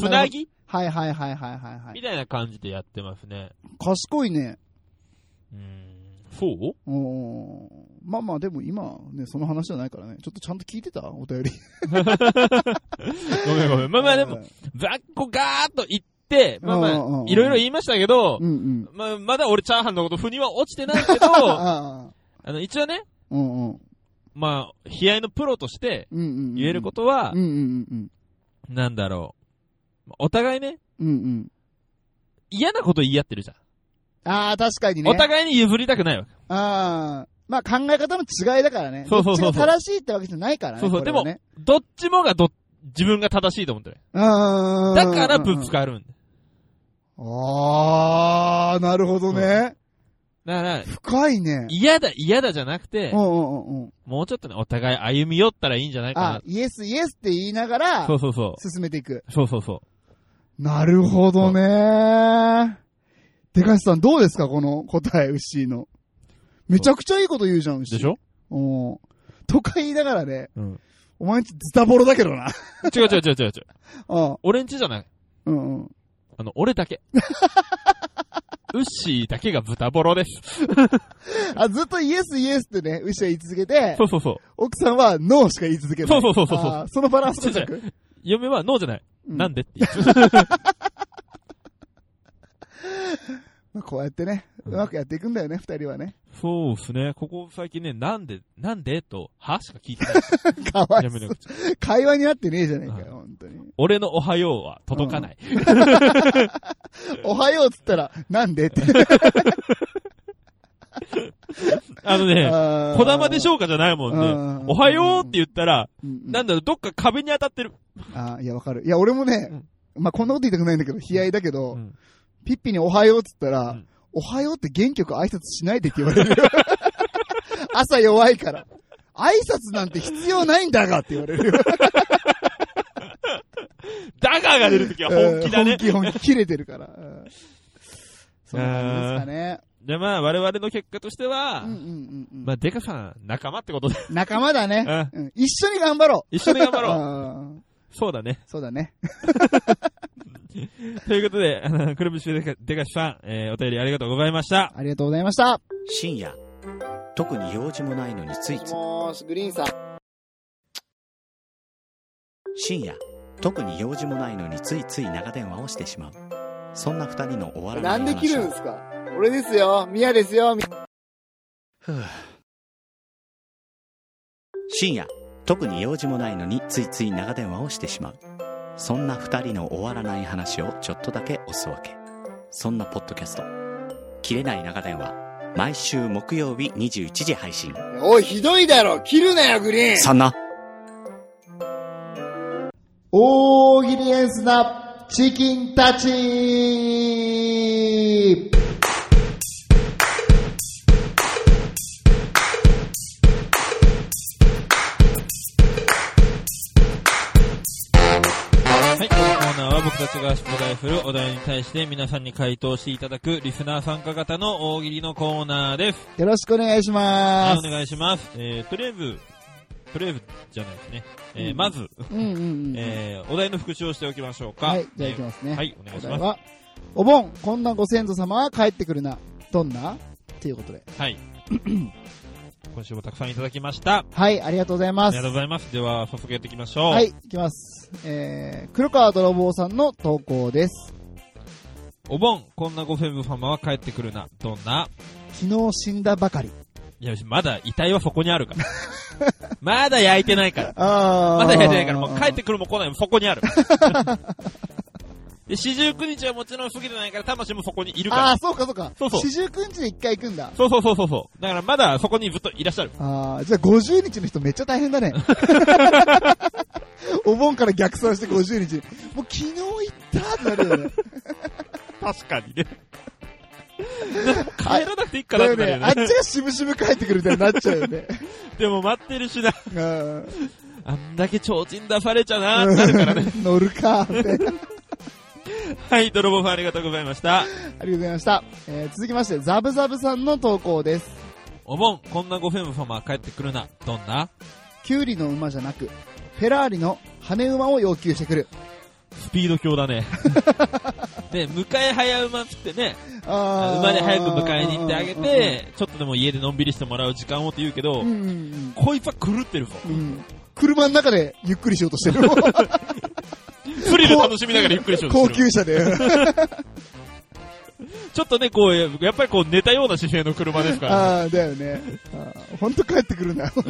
[SPEAKER 1] そう。つなぎ？
[SPEAKER 2] はいはいはいはいはいはい
[SPEAKER 1] み。たいな感じでやってますね。
[SPEAKER 2] 賢いね。
[SPEAKER 1] うーん、そう？
[SPEAKER 2] おーまあまあ、でも今、ね、その話じゃないからね。ちょっとちゃんと聞いてた？お便り。
[SPEAKER 1] ごめんごめん。まあまあでも、ざっこガーっと言って、まあまあいろいろ言いましたけど
[SPEAKER 2] う、んうん。
[SPEAKER 1] まあ、まだ俺チャーハンのこと腑には落ちてないけど、
[SPEAKER 2] あ
[SPEAKER 1] の、一応ね、
[SPEAKER 2] うんうん。
[SPEAKER 1] まあ、悲哀のプロとして。言えることはなんだろう。お互いね、
[SPEAKER 2] うん。うんうん。
[SPEAKER 1] 嫌なこと言い合ってるじゃん。
[SPEAKER 2] ああ、確かにね。
[SPEAKER 1] お互いに譲りたくないわけ。
[SPEAKER 2] ああ。まあ考え方の違いだからね。
[SPEAKER 1] そうそうそうそう
[SPEAKER 2] どっちが正しいってわけじゃないからね。
[SPEAKER 1] そうそう
[SPEAKER 2] これはね、
[SPEAKER 1] どっちもがど、自分が正しいと思ってる。
[SPEAKER 2] あ
[SPEAKER 1] だからぶつかるんだ。
[SPEAKER 2] ああ、なるほどね。
[SPEAKER 1] だから、
[SPEAKER 2] 深いね。
[SPEAKER 1] 嫌だ、嫌だじゃなくて
[SPEAKER 2] う、んうんうんうん。
[SPEAKER 1] もうちょっとね、お互い歩み寄ったらいいんじゃないか
[SPEAKER 2] あ、イエスイエスって言いながら
[SPEAKER 1] な。そ、うそうそう。
[SPEAKER 2] 進めていく。
[SPEAKER 1] そうそうそう。
[SPEAKER 2] なるほどね。でかしさんどうですかこの答え、牛の。めちゃくちゃいいこと言うじゃん、牛。
[SPEAKER 1] でしょ？
[SPEAKER 2] うん。とか言いながらね、
[SPEAKER 1] うん。
[SPEAKER 2] お前んちズタボロだけどな。
[SPEAKER 1] 違う違う違う違う違う。
[SPEAKER 2] うん。
[SPEAKER 1] 俺んちじゃない？
[SPEAKER 2] うんうん。
[SPEAKER 1] あの、俺だけ。ウッシーだけが豚ボロです。
[SPEAKER 2] あ、ずっとイエスイエスってね、牛は言い続けて
[SPEAKER 1] そ、うそうそう。
[SPEAKER 2] 奥さんはノーしか言い続けない。
[SPEAKER 1] そうそうそうそうそ
[SPEAKER 2] のバランス。
[SPEAKER 1] 嫁はノーじゃない。
[SPEAKER 2] うん
[SPEAKER 1] なんでって言う。
[SPEAKER 2] まあこうやってね、うまくやっていくんだよね、二人はね。
[SPEAKER 1] そうっすね。ここ最近ね、なんで、なんでと、はしか聞いてない。
[SPEAKER 2] かわいそう。
[SPEAKER 1] 嫁の口。
[SPEAKER 2] 会話になってねえじゃねえかよ、本当に。
[SPEAKER 1] 俺のおはようは届かない。
[SPEAKER 2] おはようっつったら、なんでって。
[SPEAKER 1] あのね、
[SPEAKER 2] あ
[SPEAKER 1] こだまでし
[SPEAKER 2] ょ
[SPEAKER 1] ょうかじゃないもんね。
[SPEAKER 2] うん
[SPEAKER 1] おはようって言ったら、
[SPEAKER 2] うん
[SPEAKER 1] なんだろう、どっか壁に当たってる。
[SPEAKER 2] あーいや、わかる。いや、俺もね、まあ、こんなこと言いたくないんだけど、悲哀だけど、
[SPEAKER 1] うん
[SPEAKER 2] ピッピにおはようっつったら、
[SPEAKER 1] うん
[SPEAKER 2] おはようって元気よく挨拶しないでって言われるよ。朝弱いから。挨拶なんて必要ないんだがって言われるよ。
[SPEAKER 1] ダガーが出るときは本気だね
[SPEAKER 2] うん。本気本気切れてるから。うんそんな感じですかね。
[SPEAKER 1] で、まあ、我々の結果としては、
[SPEAKER 2] うんうんうんうん
[SPEAKER 1] まあ、デカさん、仲間ってことで、
[SPEAKER 2] 仲間だね。うん一緒に頑張ろう。
[SPEAKER 1] 一緒に頑張ろう。
[SPEAKER 2] うん
[SPEAKER 1] そうだね。
[SPEAKER 2] そうだね。
[SPEAKER 1] ということで、あの、くるぶしデカデカシさん、えー、お便りありがとうございました。
[SPEAKER 2] ありがとうございました。
[SPEAKER 4] 深夜特に用事もないのについつい
[SPEAKER 2] もーし、グリーンさん。
[SPEAKER 4] 深夜特に用事もないのについつい長電話をしてしまうそんな二人の終わらない話を
[SPEAKER 2] すか？俺ですよ。ミヤですよ。
[SPEAKER 4] ふう深夜特に用事もないのについつい長電話をしてしまうそんな二人の終わらない話をちょっとだけおすわけ。そんなポッドキャスト「切れない長電話」毎週木曜日21時配信。
[SPEAKER 2] おい、ひどいだろ。切るなよ、グリーン。
[SPEAKER 4] そんな。
[SPEAKER 2] 大喜利エンスなチキンたち
[SPEAKER 1] たちが出題するお題に対して皆さんに回答していただくリスナー参加型の大喜利のコーナーです。
[SPEAKER 2] よろしくお願いし
[SPEAKER 1] はい、お
[SPEAKER 2] ます。
[SPEAKER 1] 願いします。えー、とりあえず、とりあえずじゃないですね。えー
[SPEAKER 2] うん
[SPEAKER 1] まず、
[SPEAKER 2] うんうんうん。
[SPEAKER 1] えー、お題の復習をしておきましょうか。
[SPEAKER 2] はい、じゃあ行きますね。
[SPEAKER 1] えーはい、お願いします。
[SPEAKER 2] お題は、お盆、こんなご先祖様は帰ってくるな。どんな？っていうことで。
[SPEAKER 1] はい。今週もたくさんいただきました。
[SPEAKER 2] はい、ありがとうござい
[SPEAKER 1] あ
[SPEAKER 2] ます
[SPEAKER 1] りがとう。ございます。では、早速やっていきましょう。
[SPEAKER 2] はい、いきます。えー、黒川泥棒さんの投稿です。
[SPEAKER 1] お盆、こんなご先祖様は帰ってくるな。どんな？
[SPEAKER 2] 昨日死んだばかり。
[SPEAKER 1] いや、まだ遺体はそこにあるから。まだ焼いてないから。まだ焼いてないから、もう帰ってくるも来ないもそこにある。で、四十九日はもちろん過ぎてないから、魂もそこにいるから。
[SPEAKER 2] あー、そうかそうか。
[SPEAKER 1] そうそう
[SPEAKER 2] 四十九日で一回行くんだ。
[SPEAKER 1] そうそうそうそうそう。だからまだそこにずっといらっしゃる。
[SPEAKER 2] あー、じゃあ50日の人めっちゃ大変だね。お盆から逆算して50日。もう昨日行ったってなるよね。
[SPEAKER 1] 確かにね。帰らなくていいかな
[SPEAKER 2] だよね。
[SPEAKER 1] ってなるよね。
[SPEAKER 2] あっちが渋々帰ってくるみたいになっちゃうよね。
[SPEAKER 1] でも待ってるしな。
[SPEAKER 2] うん
[SPEAKER 1] あんだけ提灯出されちゃなーってなるからね。
[SPEAKER 2] 乗るか、みたいな。
[SPEAKER 1] はい、泥棒さんありがとうございました。
[SPEAKER 2] ありがとうございました。えー続きまして、ザブザブさんの投稿です。
[SPEAKER 1] お盆、こんなご先祖様は帰ってくるな。どんな？
[SPEAKER 2] キュウリの馬じゃなく、フェラーリの羽馬を要求してくる。
[SPEAKER 1] スピード強だね。で、迎え早馬っつってね、馬で早く迎えに行ってあげて、ちょっとでも家でのんびりしてもらう時間をって言うけど
[SPEAKER 2] うん、うんうん
[SPEAKER 1] こいつは狂ってるぞ。
[SPEAKER 2] うんうん。車の中でゆっくりしようとしてる。
[SPEAKER 1] 楽しみながらゆっくりしようと
[SPEAKER 2] 高。級車で。
[SPEAKER 1] ちょっとね、こう、やっぱりこう寝たような姿勢の車ですから、ね。
[SPEAKER 2] ああ、だよね。ほんと帰ってくるんだよ。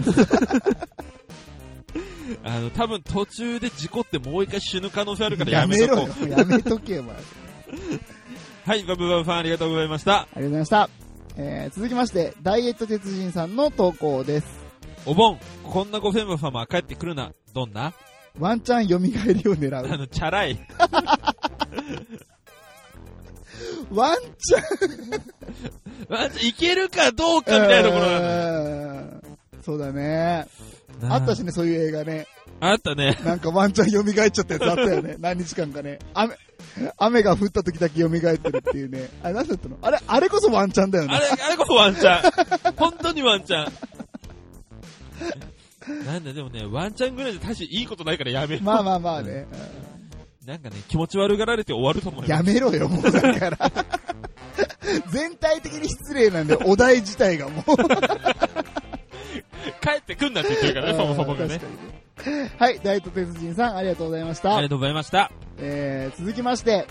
[SPEAKER 1] あの、多分途中で事故ってもう一回死ぬ可能性あるからや
[SPEAKER 2] や
[SPEAKER 1] めとこう。。
[SPEAKER 2] やめとけよ、お前。あ
[SPEAKER 1] はい、バブバブさんありがとうございました。
[SPEAKER 2] りがとうございました。えー、続きまして、ダイエット鉄人さんの投稿です。
[SPEAKER 1] お盆、こんなご先祖様は帰ってくるな。どんな？
[SPEAKER 2] ワンチャン蘇りを狙う。
[SPEAKER 1] あの、チャラい。
[SPEAKER 2] ワンチャン
[SPEAKER 1] あいけるかどうかみたいなところなんだよ
[SPEAKER 2] うんそうだね。
[SPEAKER 1] な
[SPEAKER 2] あったしね、そういう映画ね。
[SPEAKER 1] あったね。
[SPEAKER 2] なんかワンチャン蘇っちゃったやつあったよね。何日間かね。雨、雨が降った時だけ蘇ってるっていうね。あれ何だったの？あれ、あれこそワンチャンだよね。
[SPEAKER 1] あれ、あれこそワンチャン。本当にワンチャン。なんだ、でもね、ワンチャンぐらいで大していいことないからやめよう。
[SPEAKER 2] まあまあまあね。
[SPEAKER 1] なんかね、気持ち悪がられて終わると思うよ。
[SPEAKER 2] やめろよ、もうだから。全体的に失礼なんで、お題自体がもう。
[SPEAKER 1] 帰ってくんなって言ってるからね、そもそもがね
[SPEAKER 2] はい、大都鉄人さん、ありがとうございました
[SPEAKER 1] ありが。とうございました。
[SPEAKER 2] えー、続きまして、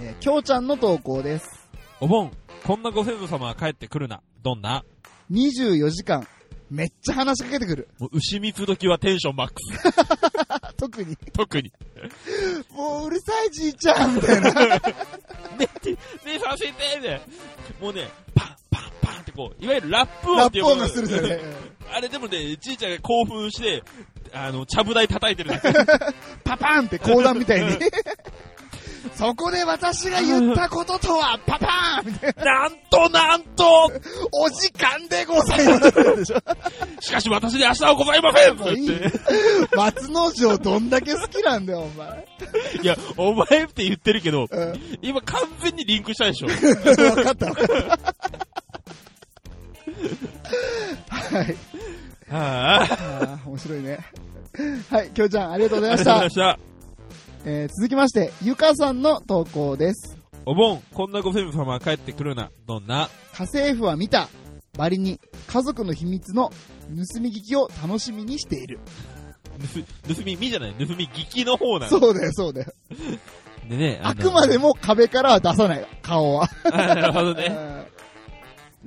[SPEAKER 2] えー、きょうちゃんの投稿です。
[SPEAKER 1] お盆、こんなご先祖様は帰ってくるな。どんな
[SPEAKER 2] ？24時間、めっちゃ話しかけてくる。
[SPEAKER 1] もう牛蜜時はテンションマックス。
[SPEAKER 2] 特に、
[SPEAKER 1] 特に。
[SPEAKER 2] もううるさいじいちゃんみたいな。
[SPEAKER 1] ね、て、ね、させてね。もうね、パン、パン、パンってこう、いわゆるラップ音
[SPEAKER 2] ラ
[SPEAKER 1] っていう
[SPEAKER 2] ップ音がするじゃね。
[SPEAKER 1] あれでもね、じいちゃんが興奮して、あの、ちゃぶ台叩いてる
[SPEAKER 2] パパンって講談みたいに。そこで私が言ったこととは、パパーンみたいな。
[SPEAKER 1] なんとなんと
[SPEAKER 2] お時間でございますでし
[SPEAKER 1] かし私に明日はございませんと言って。
[SPEAKER 2] 松之丞どんだけ好きなんだよ、お前。
[SPEAKER 1] いや、お前って言ってるけど、
[SPEAKER 2] うん。
[SPEAKER 1] 今完全にリンクしたでしょ。
[SPEAKER 2] 分かった分かった。はい。
[SPEAKER 1] ああ。
[SPEAKER 2] 面白いね。はい、きょうちゃん、ありがとうございました
[SPEAKER 1] ありがとうございま。した。
[SPEAKER 2] えー続きまして、ゆかさんの投稿です。
[SPEAKER 1] お盆、こんなご先祖様は帰ってくるな。どんな？
[SPEAKER 2] 家政婦は見た。バリに、家族の秘密の盗み聞きを楽しみにしている。
[SPEAKER 1] 盗盗み、みじゃない、盗み聞きの方なの。
[SPEAKER 2] そうだよ、そうだよ。
[SPEAKER 1] でね、
[SPEAKER 2] あくまで
[SPEAKER 1] も。
[SPEAKER 2] も壁からは出さない、顔は。
[SPEAKER 1] あなるほど
[SPEAKER 2] う
[SPEAKER 1] ね。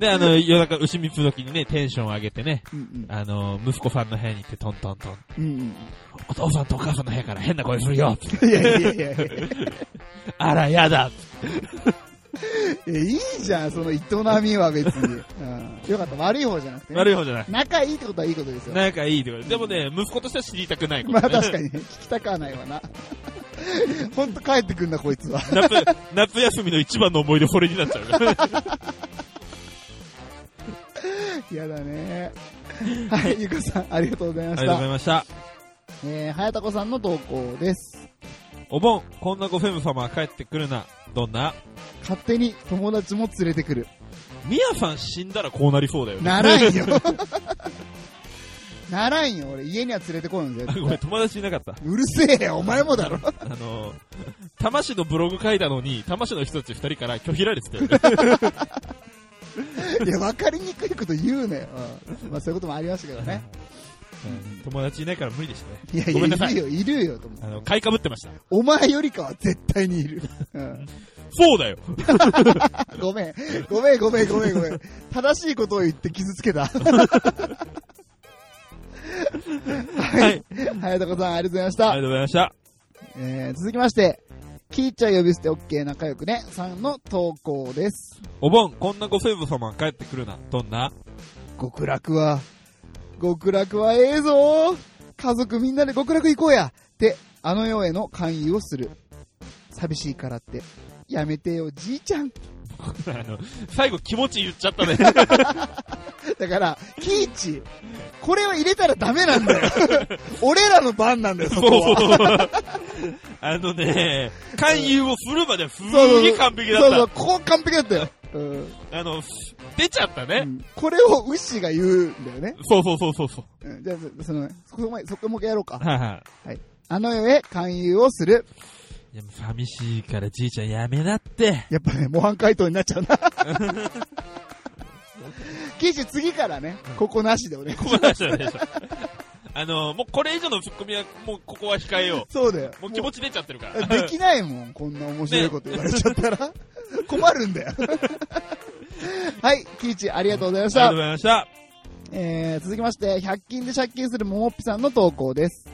[SPEAKER 2] ん
[SPEAKER 1] で、あの、夜中、牛三つ時にね、テンション上げてね、
[SPEAKER 2] うん
[SPEAKER 1] あの、息子さんの部屋に行ってトントントン。
[SPEAKER 2] うん。うん
[SPEAKER 1] お父さんとお母さんの部屋から変な声するよ。
[SPEAKER 2] うん。いやいやいやいやい
[SPEAKER 1] あら、やだ。
[SPEAKER 2] や。いいじゃん、その営みは別に。うんよかった、悪い方じゃなくてね。
[SPEAKER 1] 悪い方じゃない。
[SPEAKER 2] 仲いいってことはいいことですよ。
[SPEAKER 1] 仲いいってことでもね、息子としては知りたくないこと
[SPEAKER 2] ま
[SPEAKER 1] ね
[SPEAKER 2] あ確かにね、聞きたくはないわな。ほんと帰ってくんな、こいつは。
[SPEAKER 1] 夏、夏休みの一番の思い出それになっちゃう。
[SPEAKER 2] 嫌だね。はい、ゆかさん、ありがとうございまし
[SPEAKER 1] ありがとうござい
[SPEAKER 2] た。
[SPEAKER 1] ました。
[SPEAKER 2] えー、はやたこさんの投稿です。
[SPEAKER 1] お盆、こんなごフェム様は帰ってくるな。どんな？
[SPEAKER 2] 勝手に友達も連れてくる。
[SPEAKER 1] ミヤさん死んだらこうなりそうだよね。
[SPEAKER 2] ならんよ。ならんよ、俺。家には連れてこいよ、
[SPEAKER 1] あ
[SPEAKER 2] 絶
[SPEAKER 1] ごめん、
[SPEAKER 2] 対。
[SPEAKER 1] 友達いなかった。
[SPEAKER 2] うるせえよ、お前もだろ。
[SPEAKER 1] あの、玉市のブログ書いたのに、玉市の人たち二人から拒否られてたよね。
[SPEAKER 2] いや、わかりにくいこと言うなよ。うんまあそういうこともありましたけどね。
[SPEAKER 1] 友達いないから無理でしたね。
[SPEAKER 2] いやいや、
[SPEAKER 1] い
[SPEAKER 2] いるよ、いるよ、と思う
[SPEAKER 1] あの、買いかぶってました。
[SPEAKER 2] お前よりかは絶対にいる。うん
[SPEAKER 1] そうだよ。
[SPEAKER 2] ごめん。ごめん、ごめん、ごめん、ごめん。正しいことを言って傷つけた。はい。はい、とこさん、ありがとうございました。
[SPEAKER 1] ありがとうございました。
[SPEAKER 2] えー、続きまして、キーちゃん呼び捨て OK 仲良くね、さんの投稿です。
[SPEAKER 1] お盆、こんなご先祖様は帰ってくるな。どんな？
[SPEAKER 2] 極楽は、極楽はええぞ家族みんなで極楽行こうやって、あの世への勧誘をする。寂しいからって、やめてよ、じいちゃん。
[SPEAKER 1] 最後気持ち言っちゃったね。
[SPEAKER 2] だから、キーチ、これを入れたらダメなんだよ。俺らの番なんだよ、そこは。
[SPEAKER 1] あのね、勧誘をするまではす
[SPEAKER 2] そうそう
[SPEAKER 1] げえ完璧だ
[SPEAKER 2] そうそう、
[SPEAKER 1] っ
[SPEAKER 2] ここ完璧だったよ。うん
[SPEAKER 1] た。あの、出ちゃった
[SPEAKER 2] う
[SPEAKER 1] ね。
[SPEAKER 2] んこれをウッシーが言うんだよね。
[SPEAKER 1] そうそうそうそうそう。
[SPEAKER 2] うんじゃあ、その、そこまで、そこもやろうか。
[SPEAKER 1] はいはい。
[SPEAKER 2] あの世へ勧誘をする。
[SPEAKER 1] 寂しいからじいちゃんやめなって。
[SPEAKER 2] やっぱね、模範解答になっちゃうな。キーチ、次からね、ここなしでおね。
[SPEAKER 1] ここなしだでしょ。あの、もうこれ以上のツッコミは、もうここは控えよ
[SPEAKER 2] そうだよ。
[SPEAKER 1] う。もう気持ち出ちゃってるから。
[SPEAKER 2] できないもん、こんな面白いこと言われちゃったら。困るんだよ。はい、キーチ、ありがとうございました
[SPEAKER 1] ありがとうご。ざいました。
[SPEAKER 2] えー、続きまして、100均で借金するももっぴさんの投稿です。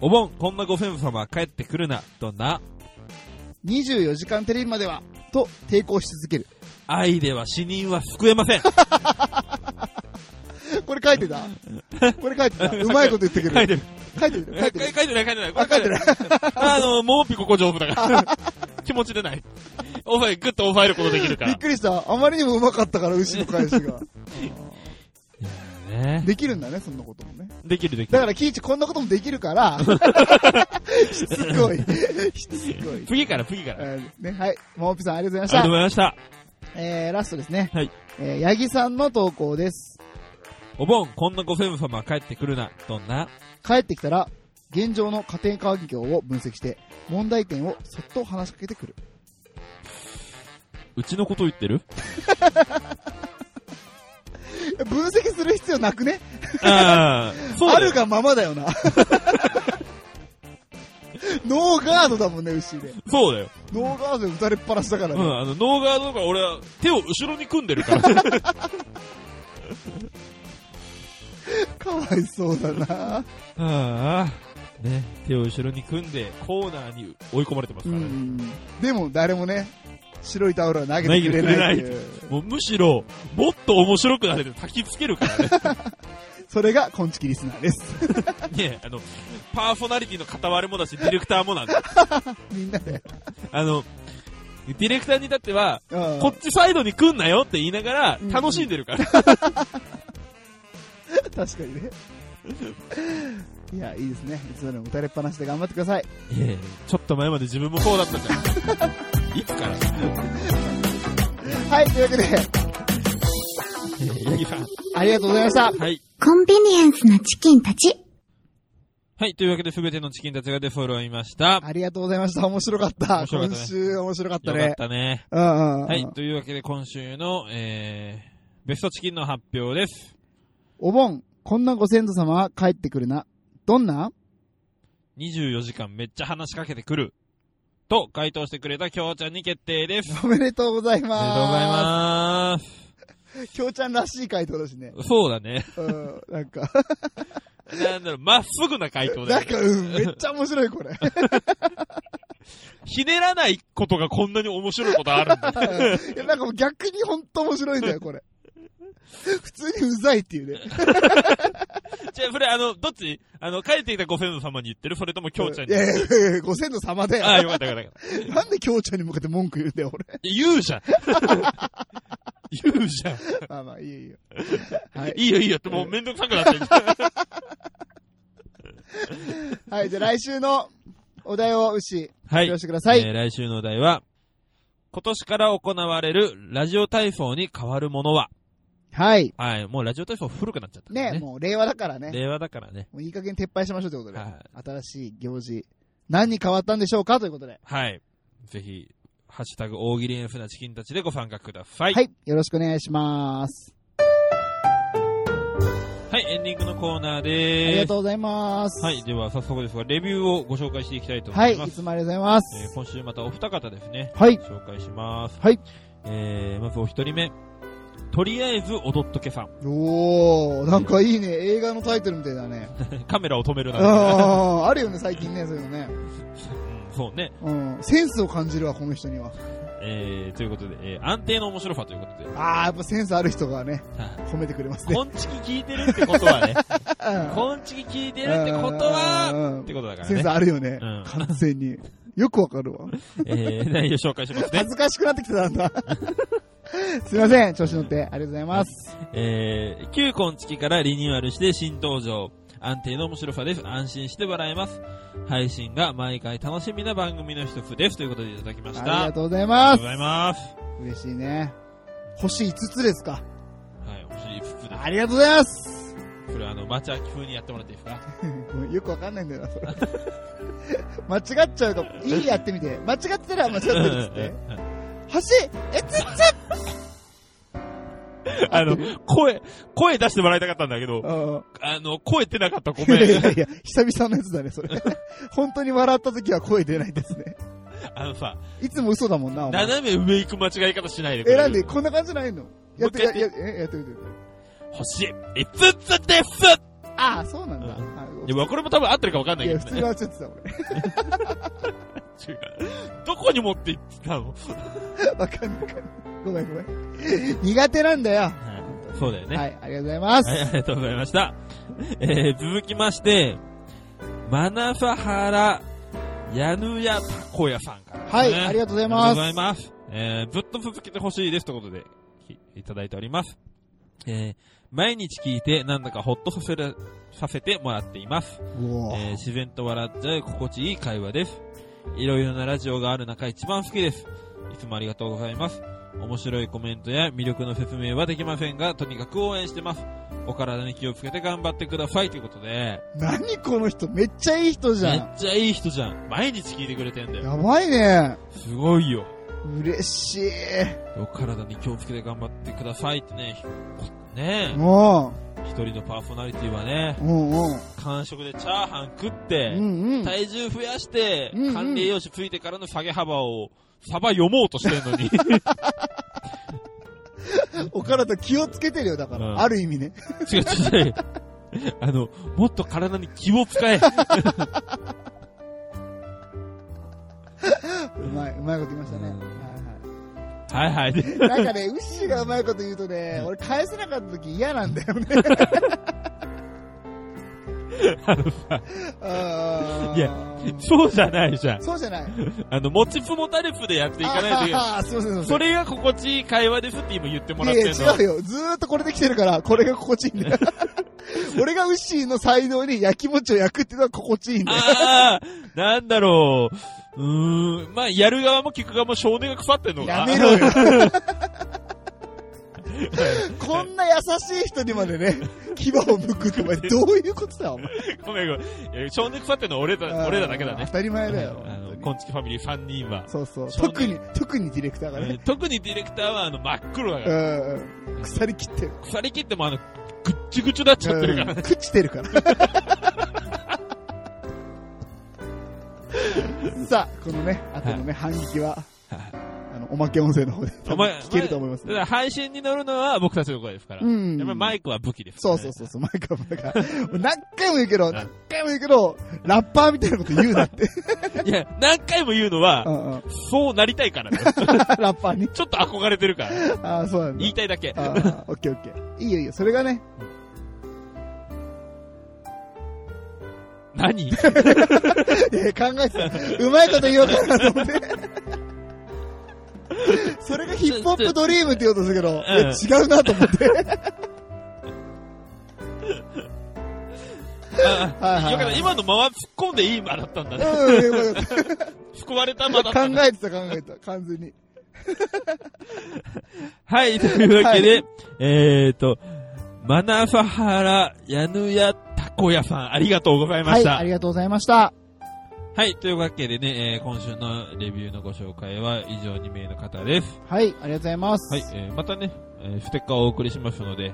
[SPEAKER 1] お盆、こんなご先祖様は帰ってくるな。どんな
[SPEAKER 2] ？24時間テレビまでは、と抵抗し続ける。
[SPEAKER 1] 愛では死人は救えません。
[SPEAKER 2] これ書いてた？これ書いてた？うまいこと言ってくる。
[SPEAKER 1] 書いてる。
[SPEAKER 2] 書いてる。書いてる。
[SPEAKER 1] 書いてない、書いてない。
[SPEAKER 2] あ、書いてない。
[SPEAKER 1] あの、もうピここ上手だから。気持ち出ない。オファイ、グッとオファイることできるか
[SPEAKER 2] びっ
[SPEAKER 1] ら。
[SPEAKER 2] くりした。あまりにもうまかったから、牛の返しが。
[SPEAKER 1] ね
[SPEAKER 2] できるんだね、そんなこともね。
[SPEAKER 1] できるできる。
[SPEAKER 2] だから、キイチこんなこともできるから、しつこい。しつこい。
[SPEAKER 1] 次から次から。
[SPEAKER 2] ね、はい。ももぴさんありがとうござい
[SPEAKER 1] がとうご
[SPEAKER 2] ました。
[SPEAKER 1] ざいました。
[SPEAKER 2] えー、ラストですね。
[SPEAKER 1] はい。
[SPEAKER 2] えー、ヤギさんの投稿です。
[SPEAKER 1] お盆、こんなご先祖様は帰ってくるな。どんな？
[SPEAKER 2] 帰ってきたら、現状の家庭環境を分析して、問題点をそっと話しかけてくる。
[SPEAKER 1] うちのこと言ってる？
[SPEAKER 2] 分析する必要なくね？
[SPEAKER 1] あ
[SPEAKER 2] るがままだよな。ノーガードだもんね、牛で。
[SPEAKER 1] そうだよ。
[SPEAKER 2] ノーガードで打たれっぱなしだからね。
[SPEAKER 1] うん、あの、ノーガードとか俺は手を後ろに組んでるから。
[SPEAKER 2] かわいそうだな。
[SPEAKER 1] ああ、ね、手を後ろに組んでコーナーに追い込まれてます
[SPEAKER 2] う
[SPEAKER 1] からね。
[SPEAKER 2] ん。でも誰もね、白いタオルは投げてくれないいう。
[SPEAKER 1] もうむしろ、もっと面白くなれて焚きつけるからね。
[SPEAKER 2] それが、コンチキリスナーです。
[SPEAKER 1] ねあの、パーソナリティの片割れもだし、ディレクターもなんだ。
[SPEAKER 2] みんなで。
[SPEAKER 1] あの、ディレクターに至っては、
[SPEAKER 2] うん
[SPEAKER 1] こっちサイドに来んなよって言いながら
[SPEAKER 2] うん、
[SPEAKER 1] 楽しんでるから。
[SPEAKER 2] 確かにね。いや、いいですね。いつまでも打たれっぱなしで頑張ってください。
[SPEAKER 1] いやいやちょっと前まで自分もそうだったじゃん。いつから？
[SPEAKER 2] はい、というわけで、
[SPEAKER 1] ヤギさん。
[SPEAKER 2] ありがとうございました。
[SPEAKER 1] はい。
[SPEAKER 5] コンビニエンスなチキンたち。
[SPEAKER 1] はい、というわけで、すべてのチキンたちが出揃いました。
[SPEAKER 2] ありがとうございました。面白かった。
[SPEAKER 1] 面白かったね
[SPEAKER 2] 今週面白かった
[SPEAKER 1] よかっ
[SPEAKER 2] ね。
[SPEAKER 1] たね。
[SPEAKER 2] うんうんうん。
[SPEAKER 1] はい、というわけで、今週の、えー、ベストチキンの発表です。
[SPEAKER 2] お盆、こんなご先祖様は帰ってくるな。どんな
[SPEAKER 1] ？24時間めっちゃ話しかけてくる。と、回答してくれたきょうちゃんに決定です。
[SPEAKER 2] おめでとうござい
[SPEAKER 1] あり
[SPEAKER 2] ます。
[SPEAKER 1] がとうございます。
[SPEAKER 2] す。きょうちゃんらしい回答だしね。
[SPEAKER 1] そうだね。
[SPEAKER 2] うん、なんか、
[SPEAKER 1] なんだろう、まっすぐな回答だよ。
[SPEAKER 2] なんか、うん、めっちゃ面白い、これ。
[SPEAKER 1] ひねらないことがこんなに面白いことあるんだ。
[SPEAKER 2] いや、なんかもう逆にほんと面白いんだよ、これ。普通にうざいっていうね。
[SPEAKER 1] じゃあ、それ、あの、どっち？あの、帰ってきたご先祖様に言ってる？それともきょうちゃんに？
[SPEAKER 2] いやいやいやご先祖様だよ。
[SPEAKER 1] ああ、よかったよかった。
[SPEAKER 2] なんできょうちゃんに向かって文句言うんだよ、俺。
[SPEAKER 1] 言うじゃん。言うじゃん。
[SPEAKER 2] まあまあ、いいよいいよ。はい。
[SPEAKER 1] いいよいいよってもうめんどくさくなって。
[SPEAKER 2] はい、じゃあ来週のお題を、牛、
[SPEAKER 1] はい。
[SPEAKER 2] 発表してください。
[SPEAKER 1] えー来週のお題は、今年から行われるラジオ体操に変わるものは？
[SPEAKER 2] はい。
[SPEAKER 1] はい。もうラジオ体操古くなっちゃったんだ
[SPEAKER 2] ね、もう令和だからね。
[SPEAKER 1] 令和だからね。
[SPEAKER 2] もういい加減撤廃しましょうということで。
[SPEAKER 1] はい
[SPEAKER 2] 新しい行事。何に変わったんでしょうかということで。
[SPEAKER 1] はい。ぜひ、ハッシュタグ大喜利エンフなチキンたちでご参加ください。
[SPEAKER 2] はい。よろしくお願いします。
[SPEAKER 1] はい、エンディングのコーナー
[SPEAKER 2] あ
[SPEAKER 1] で
[SPEAKER 2] り
[SPEAKER 1] ーす。
[SPEAKER 2] がとうございます。
[SPEAKER 1] はい、では早速ですが、レビューをご紹介していきたいと思
[SPEAKER 2] はいい。
[SPEAKER 1] ます。
[SPEAKER 2] いつもありがとうございま
[SPEAKER 1] えー
[SPEAKER 2] す。
[SPEAKER 1] 今週またお二方ですね。
[SPEAKER 2] はい。
[SPEAKER 1] 紹介します。
[SPEAKER 2] はい。
[SPEAKER 1] えー、まずお一人目。とりあえず踊っとけさん。
[SPEAKER 2] おー、なんかいいね。映画のタイトルみたいだね。
[SPEAKER 1] カメラを止めるな。
[SPEAKER 2] あーあるよね、最近ね、そういうのね。
[SPEAKER 1] うんそうね。
[SPEAKER 2] うん。センスを感じるわ、この人には。
[SPEAKER 1] えー、ということで、えー、安定の面白さということで。
[SPEAKER 2] あー、やっぱセンスある人がね、褒めてくれますね。
[SPEAKER 1] コンチキ聞いてるってことはね、
[SPEAKER 2] うん
[SPEAKER 1] コンチキ聞いてるってことは、
[SPEAKER 2] うん
[SPEAKER 1] ってことだからね
[SPEAKER 2] センス。あるよね
[SPEAKER 1] うん。
[SPEAKER 2] 完全に。よくわかるわ。
[SPEAKER 1] えー、内容紹介しますね
[SPEAKER 2] 恥。ずかしくなってきてたんだ。すいません、調子乗って。ありがとうございます。
[SPEAKER 1] えー、旧コンチキからリニューアルして新登場。安定の面白さです。安心して笑えます。配信が毎回楽しみな番組の一つです。ということでいただきま
[SPEAKER 2] あり
[SPEAKER 1] した。
[SPEAKER 2] がとうござい
[SPEAKER 1] あ
[SPEAKER 2] ます
[SPEAKER 1] りがとうご。ざいます。
[SPEAKER 2] 嬉しいね。星5つですか？
[SPEAKER 1] はい、欲しい服です。
[SPEAKER 2] ありがとうございます。
[SPEAKER 1] これあの、町秋風にやってもらっていいですか？
[SPEAKER 2] よくわかんないんだよな、それ。間違っちゃうかも。いいやってみて。間違ってたら間違ってるっつって。星えつつ
[SPEAKER 1] あの、声、声出してもらいたかったんだけど、
[SPEAKER 2] うん
[SPEAKER 1] あの、声出なかったご
[SPEAKER 2] いや
[SPEAKER 1] めん。
[SPEAKER 2] いやいや、久々のやつだね、それ。本当に笑った時は声出ないですね。
[SPEAKER 1] あのさ、
[SPEAKER 2] いつも嘘だもんな。
[SPEAKER 1] 斜め上行く間違い方しないでくれる
[SPEAKER 2] え、なんでこんな感じないの？やって、や、
[SPEAKER 1] もう一回や
[SPEAKER 2] ってみて。
[SPEAKER 1] 星5つです
[SPEAKER 2] ああ、そうなんだ。
[SPEAKER 1] うん
[SPEAKER 2] あ
[SPEAKER 1] いや、これも多分合ってるか分かんない
[SPEAKER 2] いや、
[SPEAKER 1] けどね。
[SPEAKER 2] 普通に間違ってた、
[SPEAKER 1] 違うどこに持って行ったの？
[SPEAKER 2] 俺。わかんないわかんない。ごめんごめん。苦手なんだよ。
[SPEAKER 1] そうだよね。
[SPEAKER 2] はい、ありがとうございます。
[SPEAKER 1] はい、ありがとうございました。えー、続きまして、マナファハラ、ヤヌヤタコヤさんからね、
[SPEAKER 2] はい、ありがとうござい
[SPEAKER 1] ありがとう
[SPEAKER 2] ます。
[SPEAKER 1] ございます。えー、ずっと続けてほしいですということで、きいただいております。えー、毎日聞いてなんだかほっとさせる、させてもらっています。えー自然と笑っちゃう心地いい会話です。いろいろなラジオがある中一番好きです。いつもありがとうございます。面白いコメントや魅力の説明はできませんが、とにかく応援してます。お体に気をつけて頑張ってくださいということで、
[SPEAKER 2] 何この人、めっちゃいい人じ
[SPEAKER 1] め
[SPEAKER 2] ゃん。
[SPEAKER 1] っちゃいい人じゃん。毎日聞いてくれてんだよ。
[SPEAKER 2] やばいね。
[SPEAKER 1] すごいよ。
[SPEAKER 2] 嬉しい。
[SPEAKER 1] お体に気をつけて頑張ってくださいってね。ね
[SPEAKER 2] も
[SPEAKER 1] え、一人のパーソナリティはね、
[SPEAKER 2] う、うんうん。
[SPEAKER 1] 完食でチャーハン食って、
[SPEAKER 2] うんうん。
[SPEAKER 1] 体重増やして
[SPEAKER 2] うんう、ん
[SPEAKER 1] 管理栄養士ついてからの下げ幅を、サバ読もうとしてんのに。
[SPEAKER 2] お体気をつけてるよ、だから。
[SPEAKER 1] うん
[SPEAKER 2] ある意味ね。
[SPEAKER 1] 違う違う違う。あの、もっと体に気を使え。
[SPEAKER 2] うまい、うまいこと言いましたね。
[SPEAKER 1] うん
[SPEAKER 2] はいはいなんかね、ウッシーがうまいこと言うとね、俺返せなかった時嫌なんだよね。
[SPEAKER 1] あのさ、いやそうじゃないじゃん。
[SPEAKER 2] そうじゃない。
[SPEAKER 1] あの、モチプモタレプでやっていかないといけない。
[SPEAKER 2] あーすいませんすいません。
[SPEAKER 1] それが心地いい会話ですって今言ってもら
[SPEAKER 2] い
[SPEAKER 1] ってんの。
[SPEAKER 2] やいや違うよ。ずーっとこれで来てるから、これが心地いいんだよ。俺がウッシーの才能に焼き餅を焼くっていうのが心地いいんだよ。
[SPEAKER 1] ああ、なんだろう。うーん。まあ、やる側も聞く側も少年が腐ってんのか
[SPEAKER 2] やめろよ。こんな優しい人にまでね、牙を向くってお前どういうことだよ、お前。
[SPEAKER 1] ごめんごめん。少年腐ってんのは俺ら、俺らだけだね。
[SPEAKER 2] 当たり前だよ。
[SPEAKER 1] あの、
[SPEAKER 2] 本当に
[SPEAKER 1] コンチキファミリー3人は。
[SPEAKER 2] そうそう。特に、特にディレクターが
[SPEAKER 1] うん
[SPEAKER 2] ね。
[SPEAKER 1] 特にディレクターはあの真っ黒だ
[SPEAKER 2] う
[SPEAKER 1] から。
[SPEAKER 2] んうん。腐りきってる。
[SPEAKER 1] 腐り切ってもあの、ぐっちゅぐちゅなっちゃってるから
[SPEAKER 2] うん。朽ちてるから。さあ、このね、後のね、反撃は、おまけ音声の方で聞けると思います
[SPEAKER 1] だから配信に乗るのは僕たちの声ですから。
[SPEAKER 2] うん
[SPEAKER 1] やっぱりマイクは武器ですね。
[SPEAKER 2] そうそうそうそう、マイクは、だから、もう何回も言うけど、何回も言うけど、ラッパーみたいなこと言うなって。
[SPEAKER 1] いや、何回も言うのは
[SPEAKER 2] う、んうん。
[SPEAKER 1] そうなりたいからね。
[SPEAKER 2] ラッパーに？
[SPEAKER 1] ちょっと憧れてるから。
[SPEAKER 2] ああ、そうなんだ
[SPEAKER 1] 言。いたいだけ。
[SPEAKER 2] ああ、オッケーオッケー。いいよいいよ、それがね、
[SPEAKER 1] 何？
[SPEAKER 2] 考えてた。うまいこと言おうかなと思って。それがヒップホップドリームって言おうとするけど、いや違うなと思って。
[SPEAKER 1] 今の間は突っ込んでいい間だったんだね。
[SPEAKER 2] うん、よかった
[SPEAKER 1] 救われた間だっ
[SPEAKER 2] 考
[SPEAKER 1] たんだ。
[SPEAKER 2] えてた考えてた、完全に。
[SPEAKER 1] はい、というわけで、えーと、マナファハラヤヌヤタコヤさん、ありがとうございま
[SPEAKER 2] はい、
[SPEAKER 1] した。
[SPEAKER 2] ありがとうございました。
[SPEAKER 1] はい、というわけでね、えー今週のレビューのご紹介は以上2名の方です。
[SPEAKER 2] はい、ありがとうございます。
[SPEAKER 1] はい、えーまたね、えーステッカーをお送りしますので、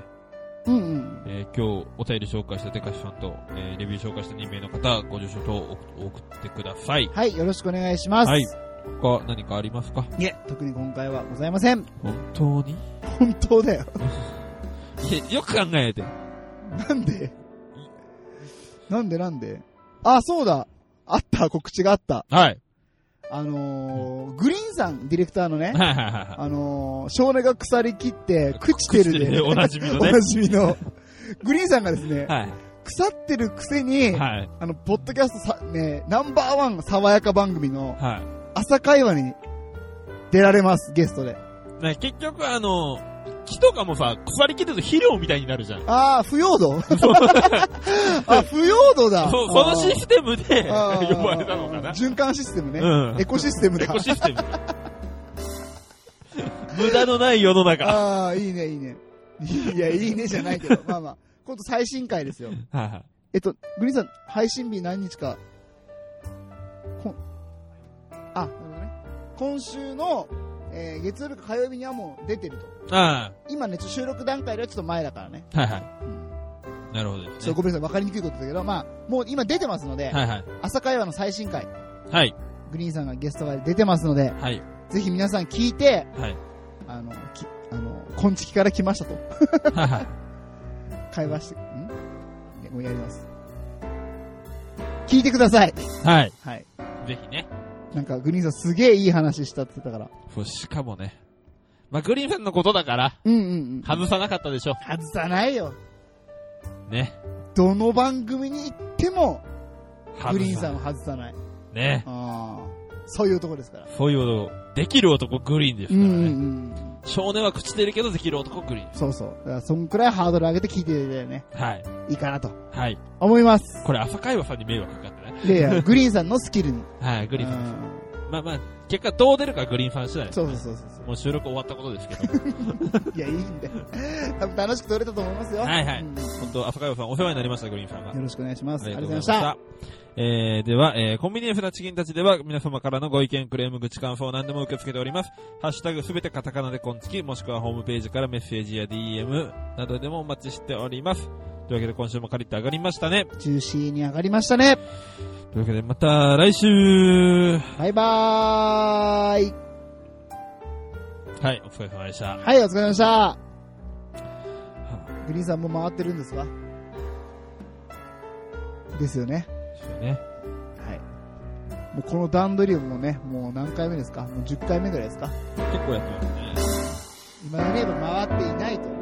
[SPEAKER 2] うんうん。
[SPEAKER 1] えー今日お便り紹介したデカシさんと、えーレビュー紹介した2名の方、ご住所等を送ってください。
[SPEAKER 2] はい、よろしくお願いします。
[SPEAKER 1] はい。他何かありますか？
[SPEAKER 2] いえ、特に今回はございません。
[SPEAKER 1] 本当に？
[SPEAKER 2] 本当だよ。
[SPEAKER 1] いや、よく考えて。
[SPEAKER 2] なんで？なんでなんで？あ、そうだ。あった、告知があった。
[SPEAKER 1] はい。
[SPEAKER 2] あのー、グリーンさん、ディレクターのね。あのー、少年が腐り切って、朽ちてるで、
[SPEAKER 1] おなじみのね
[SPEAKER 2] おな。じみの、グリーンさんがですね、
[SPEAKER 1] はい。
[SPEAKER 2] 腐ってるくせに、
[SPEAKER 1] はい。
[SPEAKER 2] あの、ポッドキャストさ、ね、ナンバーワン爽やか番組の
[SPEAKER 1] は
[SPEAKER 2] 朝会話に出られます、ゲストで。
[SPEAKER 1] 結局あの、木とかもさ、腐り切ると肥料みたいになるじゃん。
[SPEAKER 2] あー、腐葉土？あ、腐葉土だ。
[SPEAKER 1] そう、そのシステムで呼ばれたのかな。
[SPEAKER 2] 循環システムね。
[SPEAKER 1] うん
[SPEAKER 2] エコシステムだ。
[SPEAKER 1] エコシステム。無駄のない世の中。は
[SPEAKER 2] ああ、いいね、いいね。いや、いいねじゃないけど、まあまあ。今度最新回ですよ。
[SPEAKER 1] いはい。
[SPEAKER 2] えっと、グリーンさん、配信日何日か。こんあ、なるほどね。今週の、えー月曜日か火曜日にはもう出てると。
[SPEAKER 1] あ
[SPEAKER 2] 今ね、収録段階ではちょっと前だからね。
[SPEAKER 1] あ、はいはい。
[SPEAKER 2] うん。
[SPEAKER 1] なるほどね。
[SPEAKER 2] ごめんなさい、わかりにくいことだけど、まあ、もう今出てますので、
[SPEAKER 1] はいはい。
[SPEAKER 2] 朝会話の最新回、
[SPEAKER 1] はい。
[SPEAKER 2] グリーンさんがゲストで出てますので、
[SPEAKER 1] はい。
[SPEAKER 2] ぜひ皆さん聞いて、
[SPEAKER 1] はい。
[SPEAKER 2] あの、き、あの、こんちきから来ましたと。
[SPEAKER 1] はいはい。
[SPEAKER 2] 会話して、ん？もうやります。聞いてください。
[SPEAKER 1] はい。
[SPEAKER 2] はい。
[SPEAKER 1] ぜひね。
[SPEAKER 2] なんか、グリーンさんすげえいい話したって言ってたから。
[SPEAKER 1] しかもね。まあ、グリーンさんのことだから、
[SPEAKER 2] うんうんうん。
[SPEAKER 1] 外さなかったでしょ。
[SPEAKER 2] 外さないよ。
[SPEAKER 1] ね。
[SPEAKER 2] どの番組に行っても、グリーンさんを外さない。
[SPEAKER 1] ね。
[SPEAKER 2] ああ。そういうとこですから。
[SPEAKER 1] そういうの、できる男グリーンですから
[SPEAKER 2] うんうんう
[SPEAKER 1] ね。
[SPEAKER 2] ん。
[SPEAKER 1] 少年は口出るけどできる男グリーン。
[SPEAKER 2] そうそう。だから、そんくらいハードル上げて聞いていただいてね、
[SPEAKER 1] はい。
[SPEAKER 2] いいかなと
[SPEAKER 1] はい。
[SPEAKER 2] 思います。
[SPEAKER 1] これ朝会話さんに迷惑かかってね。
[SPEAKER 2] い？やいや、グリーンさんのスキルに。
[SPEAKER 1] はい、グリーンさん。
[SPEAKER 2] うん
[SPEAKER 1] まあまあ、結果どう出るかグリーンファン次第です。
[SPEAKER 2] そうそうそうそう
[SPEAKER 1] もう収録終わったことですけど。
[SPEAKER 2] いや、いいんだよ。多分楽しく撮れたと思いますよ。
[SPEAKER 1] はいはい
[SPEAKER 2] うん
[SPEAKER 1] 本当朝会話さんお世話になりました、グリーンファンが。
[SPEAKER 2] よろしくお願いします。あ
[SPEAKER 1] あり
[SPEAKER 2] りがとうございました。
[SPEAKER 1] えー、では、えー、コンビニエンスなチキンたちでは皆様からのご意見、クレーム、愚痴、感想何でも受け付けております。ハッシュタグすべてカタカナでコンチキ、もしくはホームページからメッセージや DM などでもお待ちしております。というわけで今週も借りて上がりましたね。
[SPEAKER 2] ジューシーに上がりましたね。
[SPEAKER 1] というわけでまた来週
[SPEAKER 2] バイバーイ。
[SPEAKER 1] はい、お疲れ様でした。
[SPEAKER 2] はい、お疲れ様でした。グリーンさんも回ってるんですか？ですよね。
[SPEAKER 1] そうね。
[SPEAKER 2] はい。もうこの段取りもね、もう何回目ですか？もう10回目ぐらいですか？
[SPEAKER 1] 結構やってますね。
[SPEAKER 2] 今で言えば回っていないと。